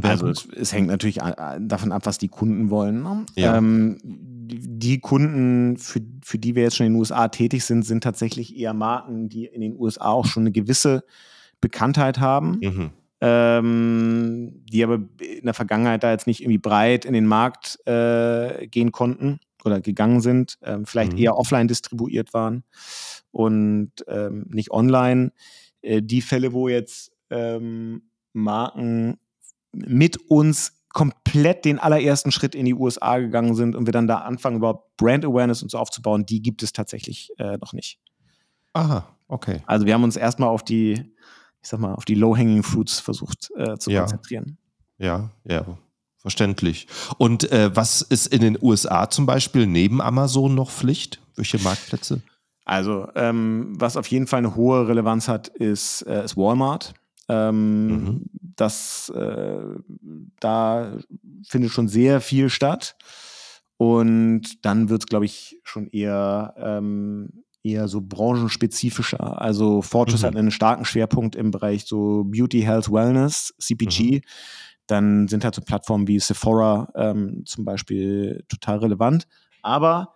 also es, es, hängt natürlich davon ab, was die Kunden wollen. Ne? Ja. Ähm, die Kunden, für, für die wir jetzt schon in den USA tätig sind, sind tatsächlich eher Marken, die in den USA auch schon eine gewisse Bekanntheit haben. Mhm. Ähm, die aber in der Vergangenheit da jetzt nicht irgendwie breit in den Markt äh, gehen konnten oder gegangen sind, ähm, vielleicht mhm. eher offline distribuiert waren und ähm, nicht online. Äh, die Fälle, wo jetzt ähm, Marken mit uns komplett den allerersten Schritt in die USA gegangen sind und wir dann da anfangen, überhaupt Brand Awareness und so aufzubauen, die gibt es tatsächlich äh, noch nicht. Aha, okay. Also wir haben uns erstmal auf die, ich sag mal, auf die Low-Hanging Fruits versucht äh, zu ja. konzentrieren. Ja, ja, verständlich. Und äh, was ist in den USA zum Beispiel neben Amazon noch Pflicht? Welche Marktplätze? Also, ähm, was auf jeden Fall eine hohe Relevanz hat, ist, äh, ist Walmart. Ähm, mhm. Das, äh, da findet schon sehr viel statt. Und dann wird es, glaube ich, schon eher, ähm, eher so branchenspezifischer. Also Fortress mhm. hat einen starken Schwerpunkt im Bereich so Beauty, Health, Wellness, CPG. Mhm. Dann sind halt so Plattformen wie Sephora ähm, zum Beispiel total relevant. Aber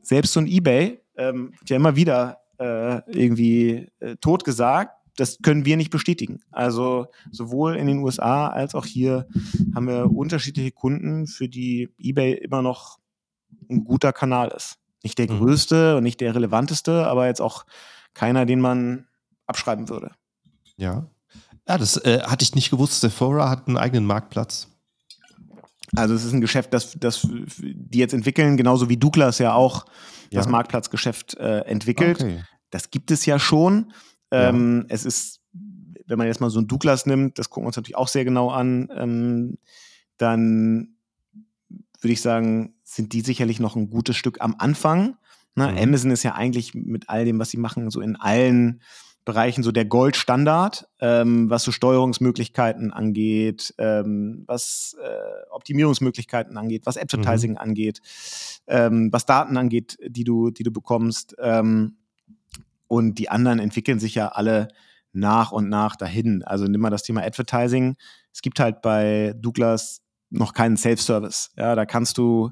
selbst so ein eBay ähm, wird ja immer wieder äh, irgendwie äh, totgesagt das können wir nicht bestätigen. Also sowohl in den USA als auch hier haben wir unterschiedliche Kunden, für die eBay immer noch ein guter Kanal ist. Nicht der mhm. größte und nicht der relevanteste, aber jetzt auch keiner, den man abschreiben würde. Ja. Ja, das äh, hatte ich nicht gewusst. Sephora hat einen eigenen Marktplatz. Also es ist ein Geschäft, das, das die jetzt entwickeln, genauso wie Douglas ja auch ja. das Marktplatzgeschäft äh, entwickelt. Okay. Das gibt es ja schon. Ähm, ja. Es ist, wenn man jetzt mal so ein Douglas nimmt, das gucken wir uns natürlich auch sehr genau an, ähm, dann würde ich sagen, sind die sicherlich noch ein gutes Stück am Anfang. Ne? Mhm. Amazon ist ja eigentlich mit all dem, was sie machen, so in allen Bereichen so der Goldstandard, ähm, was so Steuerungsmöglichkeiten angeht, ähm, was äh, Optimierungsmöglichkeiten angeht, was Advertising mhm. angeht, ähm, was Daten angeht, die du, die du bekommst. Ähm, und die anderen entwickeln sich ja alle nach und nach dahin. Also nimm mal das Thema Advertising. Es gibt halt bei Douglas noch keinen Self-Service. Ja, da kannst du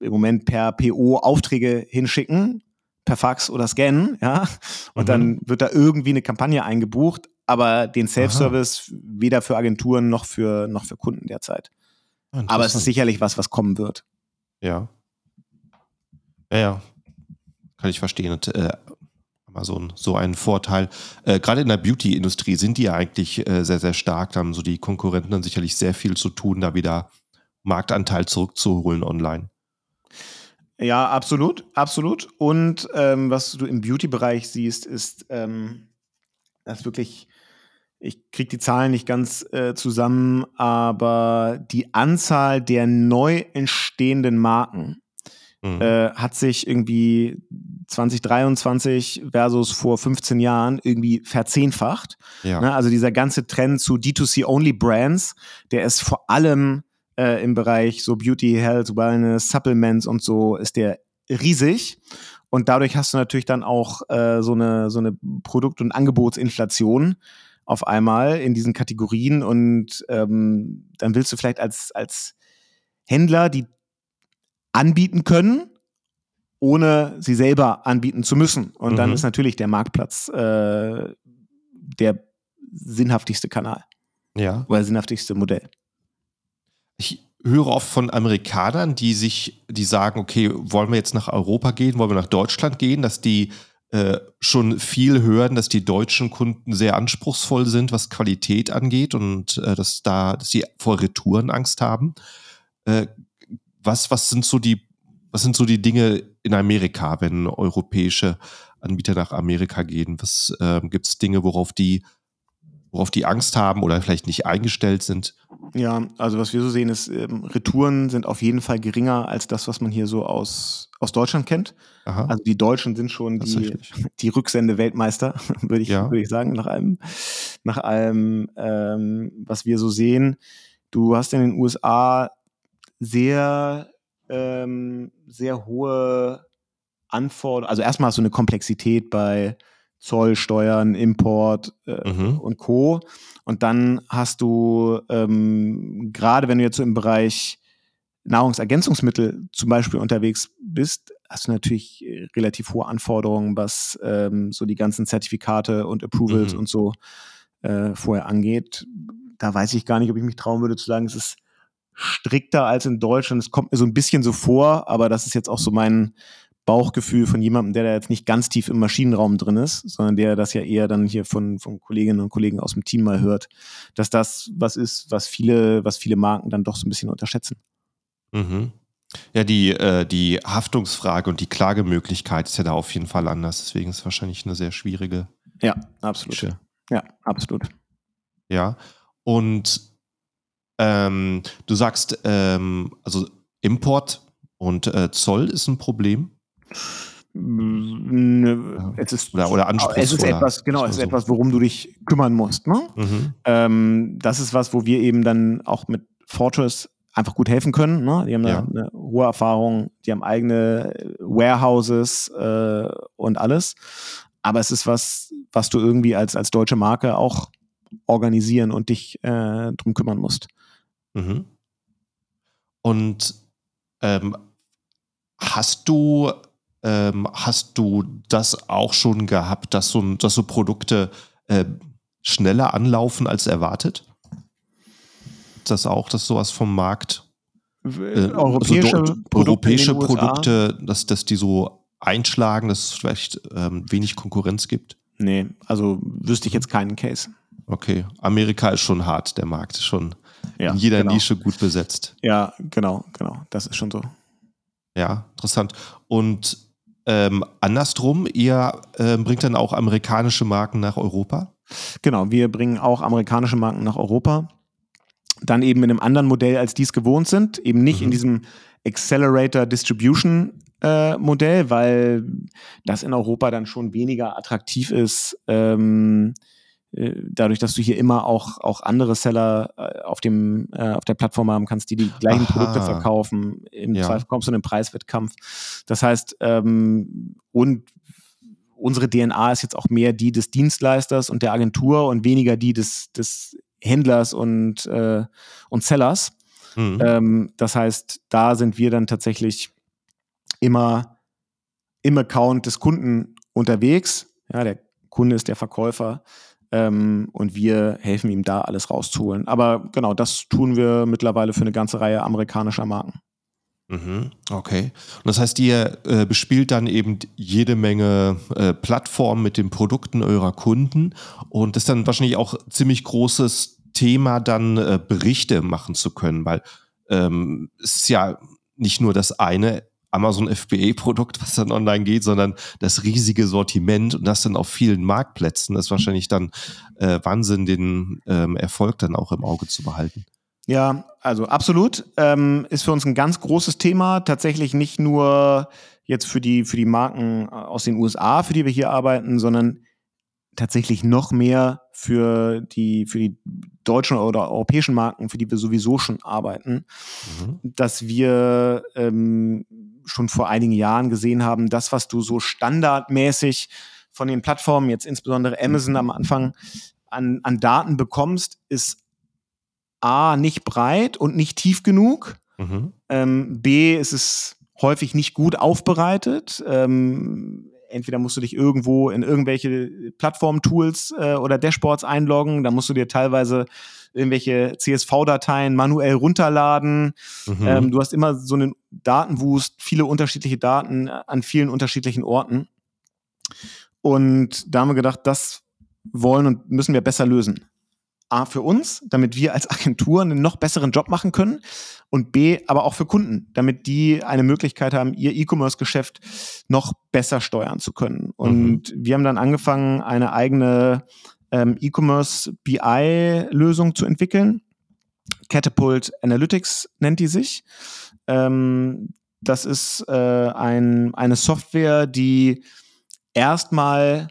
im Moment per PO Aufträge hinschicken per Fax oder scannen, ja. Und mhm. dann wird da irgendwie eine Kampagne eingebucht, aber den Self-Service weder für Agenturen noch für, noch für Kunden derzeit. Aber es ist sicherlich was, was kommen wird. Ja. Ja, ja. Kann ich verstehen. Und, äh, Amazon so einen Vorteil. Äh, Gerade in der Beauty-Industrie sind die ja eigentlich äh, sehr, sehr stark. Da haben so die Konkurrenten dann sicherlich sehr viel zu tun, da wieder Marktanteil zurückzuholen online. Ja, absolut, absolut. Und ähm, was du im Beauty-Bereich siehst, ist, ähm, dass wirklich, ich kriege die Zahlen nicht ganz äh, zusammen, aber die Anzahl der neu entstehenden Marken mhm. äh, hat sich irgendwie 2023 versus vor 15 Jahren irgendwie verzehnfacht. Ja. Ne? Also dieser ganze Trend zu D2C-Only-Brands, der ist vor allem äh, im Bereich so Beauty, Health, Wellness, Supplements und so ist der riesig. Und dadurch hast du natürlich dann auch äh, so eine, so eine Produkt- und Angebotsinflation auf einmal in diesen Kategorien. Und ähm, dann willst du vielleicht als, als Händler die anbieten können, ohne sie selber anbieten zu müssen. Und mhm. dann ist natürlich der Marktplatz äh, der sinnhaftigste Kanal. Ja. Oder sinnhaftigste Modell ich höre oft von Amerikanern, die sich, die sagen, okay, wollen wir jetzt nach Europa gehen, wollen wir nach Deutschland gehen, dass die äh, schon viel hören, dass die deutschen Kunden sehr anspruchsvoll sind, was Qualität angeht und äh, dass da, dass sie vor Retouren Angst haben. Äh, was, was sind so die, was sind so die Dinge in Amerika, wenn europäische Anbieter nach Amerika gehen? Was äh, gibt es Dinge, worauf die worauf die Angst haben oder vielleicht nicht eingestellt sind? Ja, also was wir so sehen ist, ähm, Retouren sind auf jeden Fall geringer als das, was man hier so aus, aus Deutschland kennt. Aha. Also die Deutschen sind schon die, die Rücksende-Weltmeister, würde ich, ja. würd ich sagen, nach allem, nach allem ähm, was wir so sehen. Du hast in den USA sehr, ähm, sehr hohe Anforderungen, also erstmal hast du eine Komplexität bei Zoll, Steuern, Import äh, mhm. und Co. Und dann hast du, ähm, gerade wenn du jetzt so im Bereich Nahrungsergänzungsmittel zum Beispiel unterwegs bist, hast du natürlich äh, relativ hohe Anforderungen, was ähm, so die ganzen Zertifikate und Approvals mhm. und so äh, vorher angeht. Da weiß ich gar nicht, ob ich mich trauen würde zu sagen, es ist strikter als in Deutschland. Es kommt mir so ein bisschen so vor, aber das ist jetzt auch so mein, Bauchgefühl von jemandem, der da jetzt nicht ganz tief im Maschinenraum drin ist, sondern der das ja eher dann hier von, von Kolleginnen und Kollegen aus dem Team mal hört, dass das was ist, was viele, was viele Marken dann doch so ein bisschen unterschätzen. Mhm. Ja, die, äh, die Haftungsfrage und die Klagemöglichkeit ist ja da auf jeden Fall anders. Deswegen ist es wahrscheinlich eine sehr schwierige. Ja, absolut. Geschichte. Ja, absolut. Ja, und ähm, du sagst, ähm, also Import und äh, Zoll ist ein Problem. Es ist, oder, oder es ist etwas, genau, es ist etwas, worum du dich kümmern musst. Ne? Mhm. Ähm, das ist was, wo wir eben dann auch mit Fortress einfach gut helfen können. Ne? Die haben ja. eine, eine, hohe Erfahrung, die haben eigene Warehouses äh, und alles. Aber es ist was, was du irgendwie als, als deutsche Marke auch organisieren und dich äh, drum kümmern musst. Mhm. Und ähm, hast du ähm, hast du das auch schon gehabt, dass so, dass so Produkte äh, schneller anlaufen als erwartet? Das auch, dass sowas vom Markt äh, europäische, also Produkte, europäische Produkte, dass, dass die so einschlagen, dass es vielleicht ähm, wenig Konkurrenz gibt? Nee, also wüsste ich jetzt keinen Case. Okay, Amerika ist schon hart, der Markt ist schon ja, in jeder genau. Nische gut besetzt. Ja, genau, genau. Das ist schon so. Ja, interessant. Und ähm, andersrum, ihr äh, bringt dann auch amerikanische Marken nach Europa? Genau, wir bringen auch amerikanische Marken nach Europa. Dann eben in einem anderen Modell, als die es gewohnt sind. Eben nicht mhm. in diesem Accelerator Distribution äh, Modell, weil das in Europa dann schon weniger attraktiv ist. Ähm, äh, dadurch, dass du hier immer auch, auch andere Seller äh, auf, dem, äh, auf der Plattform haben kannst, die die gleichen Aha. Produkte verkaufen. Im ja. Zweifel kommst du in einen Preiswettkampf. Das heißt, ähm, und unsere DNA ist jetzt auch mehr die des Dienstleisters und der Agentur und weniger die des, des Händlers und, äh, und Sellers. Mhm. Ähm, das heißt, da sind wir dann tatsächlich immer im Account des Kunden unterwegs. Ja, der Kunde ist der Verkäufer ähm, und wir helfen ihm da alles rauszuholen. Aber genau, das tun wir mittlerweile für eine ganze Reihe amerikanischer Marken. Mhm, okay. Und das heißt, ihr äh, bespielt dann eben jede Menge äh, Plattformen mit den Produkten eurer Kunden und das ist dann wahrscheinlich auch ziemlich großes Thema, dann äh, Berichte machen zu können, weil ähm, es ist ja nicht nur das eine Amazon FBA-Produkt, was dann online geht, sondern das riesige Sortiment und das dann auf vielen Marktplätzen. Das ist wahrscheinlich dann äh, Wahnsinn, den ähm, Erfolg dann auch im Auge zu behalten. Ja, also absolut. Ähm, ist für uns ein ganz großes Thema. Tatsächlich nicht nur jetzt für die, für die Marken aus den USA, für die wir hier arbeiten, sondern tatsächlich noch mehr für die, für die deutschen oder europäischen Marken, für die wir sowieso schon arbeiten, mhm. dass wir ähm, schon vor einigen Jahren gesehen haben, das, was du so standardmäßig von den Plattformen, jetzt insbesondere Amazon am Anfang, an, an Daten bekommst, ist A, nicht breit und nicht tief genug. Mhm. Ähm, B, ist es häufig nicht gut aufbereitet. Ähm, entweder musst du dich irgendwo in irgendwelche Plattform-Tools äh, oder Dashboards einloggen, da musst du dir teilweise irgendwelche CSV-Dateien manuell runterladen. Mhm. Ähm, du hast immer so einen Datenwust, viele unterschiedliche Daten an vielen unterschiedlichen Orten. Und da haben wir gedacht, das wollen und müssen wir besser lösen. A für uns, damit wir als Agentur einen noch besseren Job machen können und B aber auch für Kunden, damit die eine Möglichkeit haben, ihr E-Commerce-Geschäft noch besser steuern zu können. Und mhm. wir haben dann angefangen, eine eigene ähm, E-Commerce BI-Lösung zu entwickeln. Catapult Analytics nennt die sich. Ähm, das ist äh, ein, eine Software, die erstmal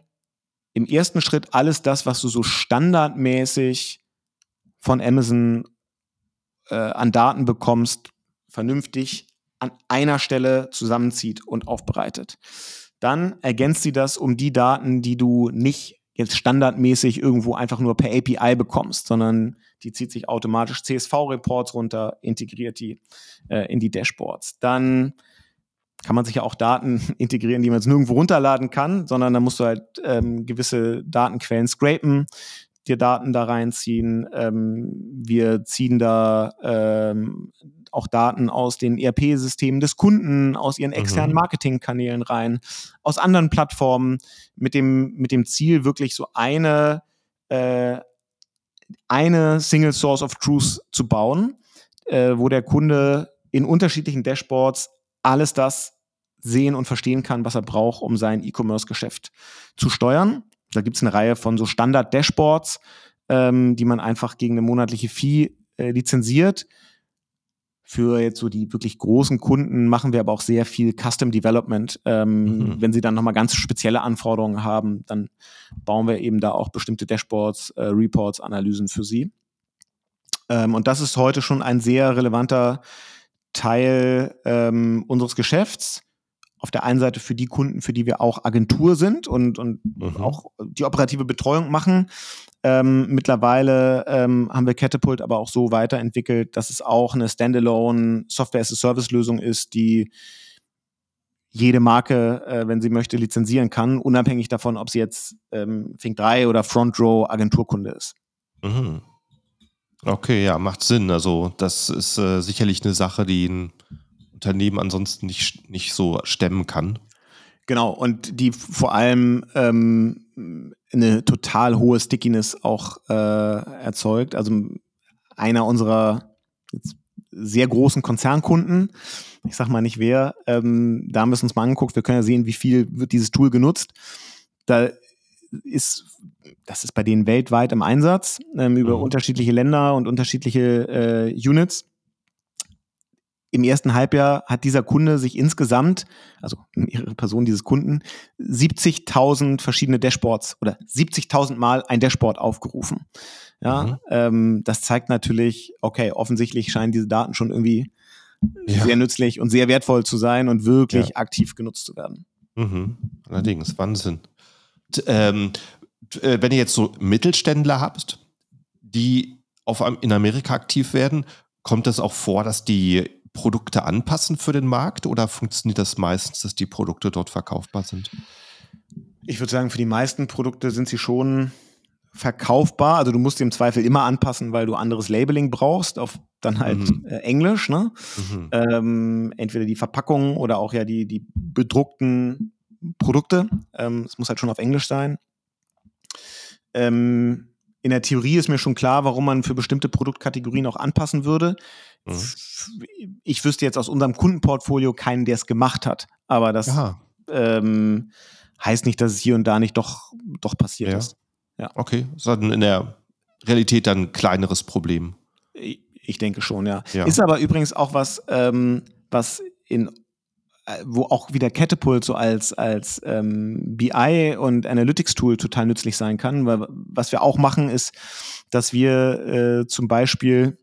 im ersten Schritt alles das, was du so standardmäßig von Amazon äh, an Daten bekommst, vernünftig an einer Stelle zusammenzieht und aufbereitet. Dann ergänzt sie das um die Daten, die du nicht jetzt standardmäßig irgendwo einfach nur per API bekommst, sondern die zieht sich automatisch CSV-Reports runter, integriert die äh, in die Dashboards. Dann kann man sich ja auch Daten integrieren, die man jetzt nirgendwo runterladen kann, sondern da musst du halt ähm, gewisse Datenquellen scrapen, dir Daten da reinziehen. Ähm, wir ziehen da ähm, auch Daten aus den ERP-Systemen des Kunden, aus ihren externen mhm. Marketingkanälen rein, aus anderen Plattformen, mit dem, mit dem Ziel, wirklich so eine, äh, eine Single Source of Truth zu bauen, äh, wo der Kunde in unterschiedlichen Dashboards alles das sehen und verstehen kann, was er braucht, um sein E-Commerce-Geschäft zu steuern. Da gibt es eine Reihe von so Standard-Dashboards, ähm, die man einfach gegen eine monatliche Fee äh, lizenziert. Für jetzt so die wirklich großen Kunden machen wir aber auch sehr viel Custom Development. Ähm, mhm. Wenn sie dann nochmal ganz spezielle Anforderungen haben, dann bauen wir eben da auch bestimmte Dashboards, äh, Reports, Analysen für sie. Ähm, und das ist heute schon ein sehr relevanter Teil ähm, unseres Geschäfts auf der einen Seite für die Kunden, für die wir auch Agentur sind und, und mhm. auch die operative Betreuung machen. Ähm, mittlerweile ähm, haben wir Catapult aber auch so weiterentwickelt, dass es auch eine Standalone Software-as-a-Service-Lösung ist, die jede Marke, äh, wenn sie möchte, lizenzieren kann, unabhängig davon, ob sie jetzt ähm, Think 3 oder Front Row Agenturkunde ist. Mhm. Okay, ja, macht Sinn. Also das ist äh, sicherlich eine Sache, die ein Unternehmen ansonsten nicht, nicht so stemmen kann. Genau, und die vor allem ähm, eine total hohe Stickiness auch äh, erzeugt. Also einer unserer sehr großen Konzernkunden, ich sag mal nicht wer, ähm, da haben wir es uns mal angeguckt, wir können ja sehen, wie viel wird dieses Tool genutzt. Da ist, das ist bei denen weltweit im Einsatz, ähm, über mhm. unterschiedliche Länder und unterschiedliche äh, Units. Im ersten Halbjahr hat dieser Kunde sich insgesamt, also ihre Person dieses Kunden, 70.000 verschiedene Dashboards oder 70.000 Mal ein Dashboard aufgerufen. Ja, mhm. ähm, das zeigt natürlich, okay, offensichtlich scheinen diese Daten schon irgendwie ja. sehr nützlich und sehr wertvoll zu sein und wirklich ja. aktiv genutzt zu werden. Mhm. Allerdings, Wahnsinn. Ähm, äh, wenn ihr jetzt so Mittelständler habt, die auf, in Amerika aktiv werden, kommt es auch vor, dass die Produkte anpassen für den Markt oder funktioniert das meistens, dass die Produkte dort verkaufbar sind? Ich würde sagen, für die meisten Produkte sind sie schon verkaufbar. Also du musst im Zweifel immer anpassen, weil du anderes Labeling brauchst, auf dann halt mhm. äh, Englisch. Ne? Mhm. Ähm, entweder die Verpackung oder auch ja die, die bedruckten Produkte. Ähm, es muss halt schon auf Englisch sein. Ähm, in der Theorie ist mir schon klar, warum man für bestimmte Produktkategorien auch anpassen würde. Mhm. Ich wüsste jetzt aus unserem Kundenportfolio keinen, der es gemacht hat. Aber das ähm, heißt nicht, dass es hier und da nicht doch, doch passiert ja. ist. Ja. Okay, das ist in der Realität dann ein kleineres Problem. Ich denke schon, ja. ja. Ist aber übrigens auch was, ähm, was in äh, wo auch wieder Catapult so als, als ähm, BI und Analytics-Tool total nützlich sein kann. Weil was wir auch machen, ist, dass wir äh, zum Beispiel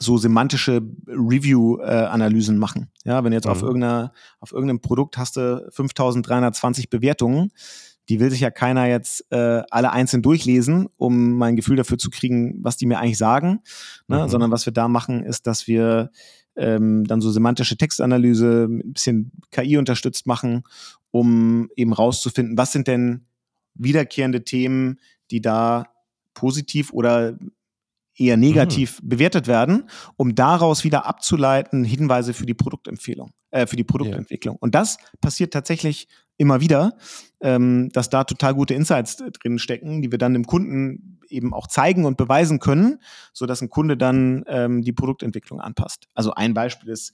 so semantische Review-Analysen äh, machen. Ja, wenn jetzt mhm. auf, irgendeiner, auf irgendeinem Produkt hast du 5320 Bewertungen, die will sich ja keiner jetzt äh, alle einzeln durchlesen, um mein Gefühl dafür zu kriegen, was die mir eigentlich sagen, ne? Mhm. sondern was wir da machen, ist, dass wir ähm, dann so semantische Textanalyse, ein bisschen KI unterstützt machen, um eben rauszufinden, was sind denn wiederkehrende Themen, die da positiv oder eher negativ mhm. bewertet werden, um daraus wieder abzuleiten Hinweise für die Produktempfehlung, äh, für die Produktentwicklung. Ja. Und das passiert tatsächlich immer wieder, ähm, dass da total gute Insights drin stecken, die wir dann dem Kunden eben auch zeigen und beweisen können, so dass ein Kunde dann ähm, die Produktentwicklung anpasst. Also ein Beispiel ist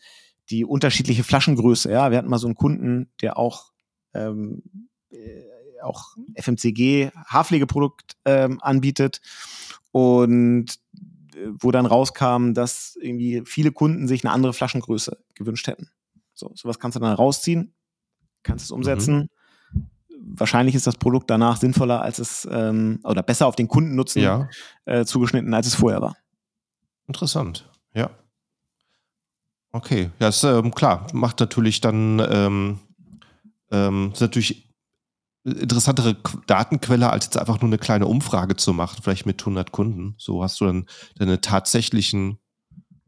die unterschiedliche Flaschengröße. Ja, wir hatten mal so einen Kunden, der auch ähm, äh, auch FMCG Haarpflegeprodukt ähm, anbietet und wo dann rauskam, dass irgendwie viele Kunden sich eine andere Flaschengröße gewünscht hätten. So, sowas kannst du dann rausziehen, kannst es umsetzen. Mhm. Wahrscheinlich ist das Produkt danach sinnvoller, als es ähm, oder besser auf den Kundennutzen ja. äh, zugeschnitten, als es vorher war. Interessant, ja. Okay, ja, ist ähm, klar, macht natürlich dann ähm, ähm, ist natürlich interessantere Datenquelle, als jetzt einfach nur eine kleine Umfrage zu machen, vielleicht mit 100 Kunden. So hast du dann deine tatsächlichen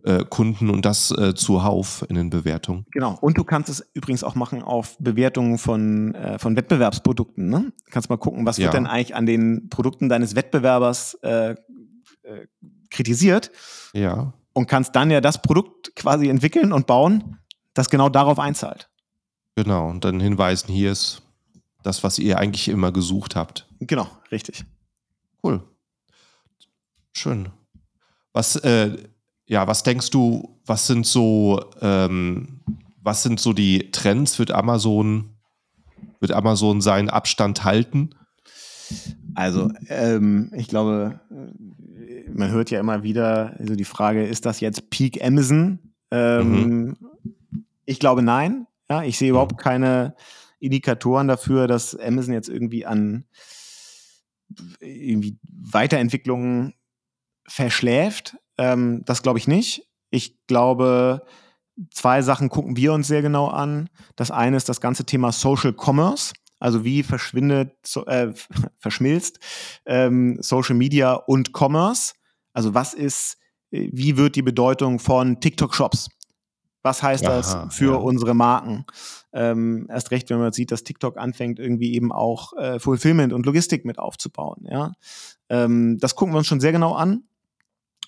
äh, Kunden und das äh, zuhauf in den Bewertungen. Genau. Und du kannst es übrigens auch machen auf Bewertungen von, äh, von Wettbewerbsprodukten. Ne? Du kannst mal gucken, was ja. wird denn eigentlich an den Produkten deines Wettbewerbers äh, äh, kritisiert. Ja. Und kannst dann ja das Produkt quasi entwickeln und bauen, das genau darauf einzahlt. Genau. Und dann hinweisen, hier ist das, was ihr eigentlich immer gesucht habt. Genau, richtig. Cool. Schön. Was, äh, ja, was denkst du, was sind so, ähm, was sind so die Trends? Wird Amazon, wird Amazon seinen Abstand halten? Also, ähm, ich glaube, man hört ja immer wieder also die Frage, ist das jetzt Peak Amazon? Ähm, mhm. Ich glaube nein. Ja, ich sehe überhaupt mhm. keine Indikatoren dafür, dass Amazon jetzt irgendwie an irgendwie Weiterentwicklungen verschläft. Ähm, das glaube ich nicht. Ich glaube, zwei Sachen gucken wir uns sehr genau an. Das eine ist das ganze Thema Social Commerce. Also wie verschwindet, äh, verschmilzt ähm, Social Media und Commerce? Also was ist, äh, wie wird die Bedeutung von TikTok-Shops? Was heißt Aha, das für ja. unsere Marken? Ähm, erst recht, wenn man sieht, dass TikTok anfängt, irgendwie eben auch äh, Fulfillment und Logistik mit aufzubauen. Ja? Ähm, das gucken wir uns schon sehr genau an.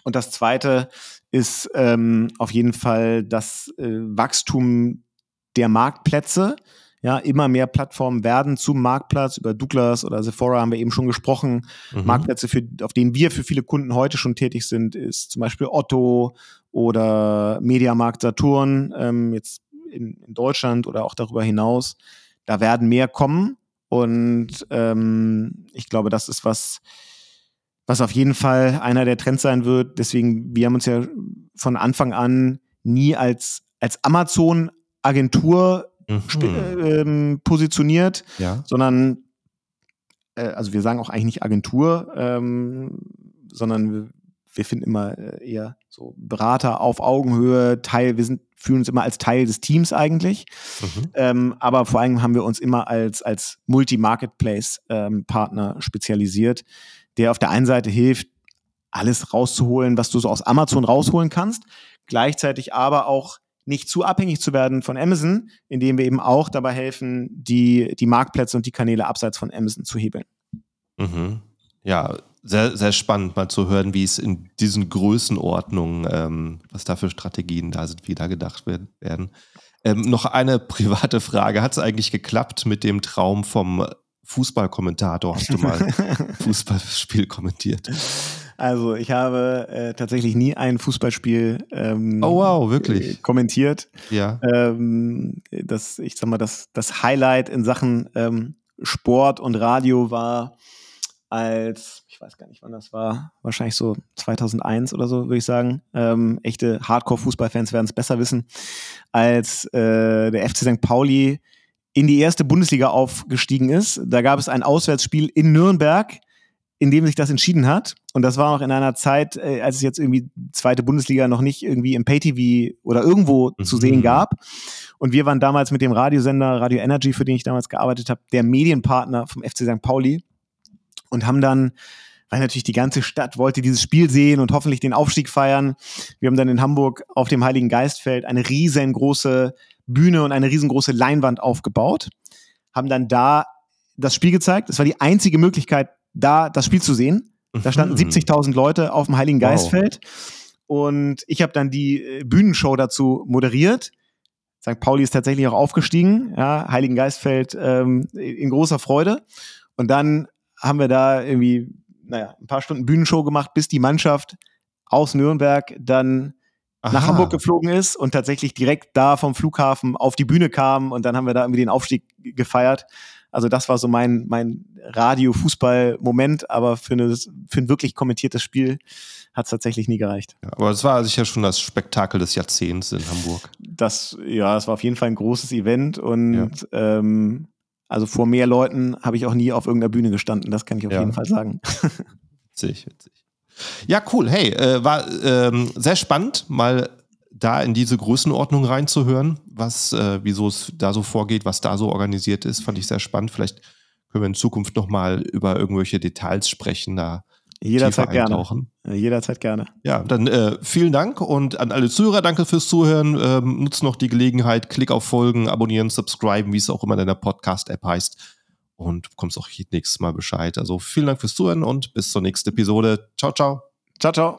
Und das Zweite ist ähm, auf jeden Fall das äh, Wachstum der Marktplätze. Ja, immer mehr Plattformen werden zum Marktplatz. Über Douglas oder Sephora haben wir eben schon gesprochen. Mhm. Marktplätze, für, auf denen wir für viele Kunden heute schon tätig sind, ist zum Beispiel Otto oder Mediamarkt Saturn, ähm, jetzt in, in, Deutschland oder auch darüber hinaus. Da werden mehr kommen. Und ähm, ich glaube, das ist was, was auf jeden Fall einer der Trends sein wird. Deswegen, wir haben uns ja von Anfang an nie als, als Amazon-Agentur mhm. äh, positioniert, ja. sondern äh, also wir sagen auch eigentlich nicht Agentur, ähm, sondern wir, finden immer äh, eher so Berater auf Augenhöhe, Teil, wir sind, fühlen uns immer als Teil des Teams eigentlich. Mhm. Ähm, aber vor allem haben wir uns immer als, als Multi-Marketplace-Partner ähm, spezialisiert, der auf der einen Seite hilft, alles rauszuholen, was du so aus Amazon rausholen kannst, gleichzeitig aber auch nicht zu abhängig zu werden von Amazon, indem wir eben auch dabei helfen, die, die Marktplätze und die Kanäle abseits von Amazon zu hebeln. Mhm. Ja, sehr, sehr spannend mal zu hören, wie es in diesen Größenordnungen, ähm, was da für Strategien da sind, wie da gedacht werden. Ähm, noch eine private Frage. Hat es eigentlich geklappt mit dem Traum vom Fußballkommentator? Hast du mal Fußballspiel kommentiert? Also ich habe äh, tatsächlich nie ein Fußballspiel ähm, oh, wow, wirklich? Äh, kommentiert. Ja. Ähm, das, ich sag mal, das, das Highlight in Sachen ähm, Sport und Radio war als, ich weiß gar nicht, wann das war, wahrscheinlich so 2001 oder so, würde ich sagen. Ähm, echte Hardcore-Fußballfans werden es besser wissen, als äh, der FC St. Pauli in die erste Bundesliga aufgestiegen ist. Da gab es ein Auswärtsspiel in Nürnberg in dem sich das entschieden hat. Und das war noch in einer Zeit, äh, als es jetzt irgendwie zweite Bundesliga noch nicht irgendwie im Pay-TV oder irgendwo mhm. zu sehen gab. Und wir waren damals mit dem Radiosender Radio Energy, für den ich damals gearbeitet habe, der Medienpartner vom FC St. Pauli und haben dann weil natürlich die ganze Stadt wollte dieses Spiel sehen und hoffentlich den Aufstieg feiern. Wir haben dann in Hamburg auf dem Heiligen Geistfeld eine riesengroße Bühne und eine riesengroße Leinwand aufgebaut, haben dann da das Spiel gezeigt. Es war die einzige Möglichkeit, da das Spiel zu sehen. Da standen 70.000 mhm. Leute auf dem Heiligen Geistfeld. Wow. Und ich habe dann die äh, Bühnenshow dazu moderiert. St. Pauli ist tatsächlich auch aufgestiegen, ja, Heiligen Geistfeld ähm, in großer Freude. Und dann haben wir da irgendwie, naja, ein paar Stunden Bühnenshow gemacht, bis die Mannschaft aus Nürnberg dann Aha. nach Hamburg geflogen ist und tatsächlich direkt da vom Flughafen auf die Bühne kam und dann haben wir da irgendwie den Aufstieg gefeiert. Also das war so mein, mein Radio-Fußball-Moment, aber für, eine, für ein wirklich kommentiertes Spiel hat es tatsächlich nie gereicht. Ja, aber es war sicher schon das Spektakel des Jahrzehnts in Hamburg. Das, ja, es war auf jeden Fall ein großes Event und ja. ähm, also vor mehr Leuten habe ich auch nie auf irgendeiner Bühne gestanden, das kann ich auf ja. jeden Fall sagen. witzig, witzig. Ja, cool. Hey, äh, war ähm, sehr spannend, mal da in diese Größenordnung reinzuhören, was, äh, wieso es da so vorgeht, was da so organisiert ist, fand ich sehr spannend. Vielleicht können wir in Zukunft nochmal über irgendwelche Details sprechen, da Jederzeit gerne. Jederzeit gerne. Ja, dann äh, vielen Dank und an alle Zuhörer, danke fürs Zuhören. Ähm, nutzt noch die Gelegenheit, klick auf Folgen, abonnieren, subscriben, wie es auch immer in deiner Podcast-App heißt. Und bekommst auch nächstes Mal Bescheid. Also vielen Dank fürs Zuhören und bis zur nächsten Episode. Ciao, ciao. Ciao, ciao.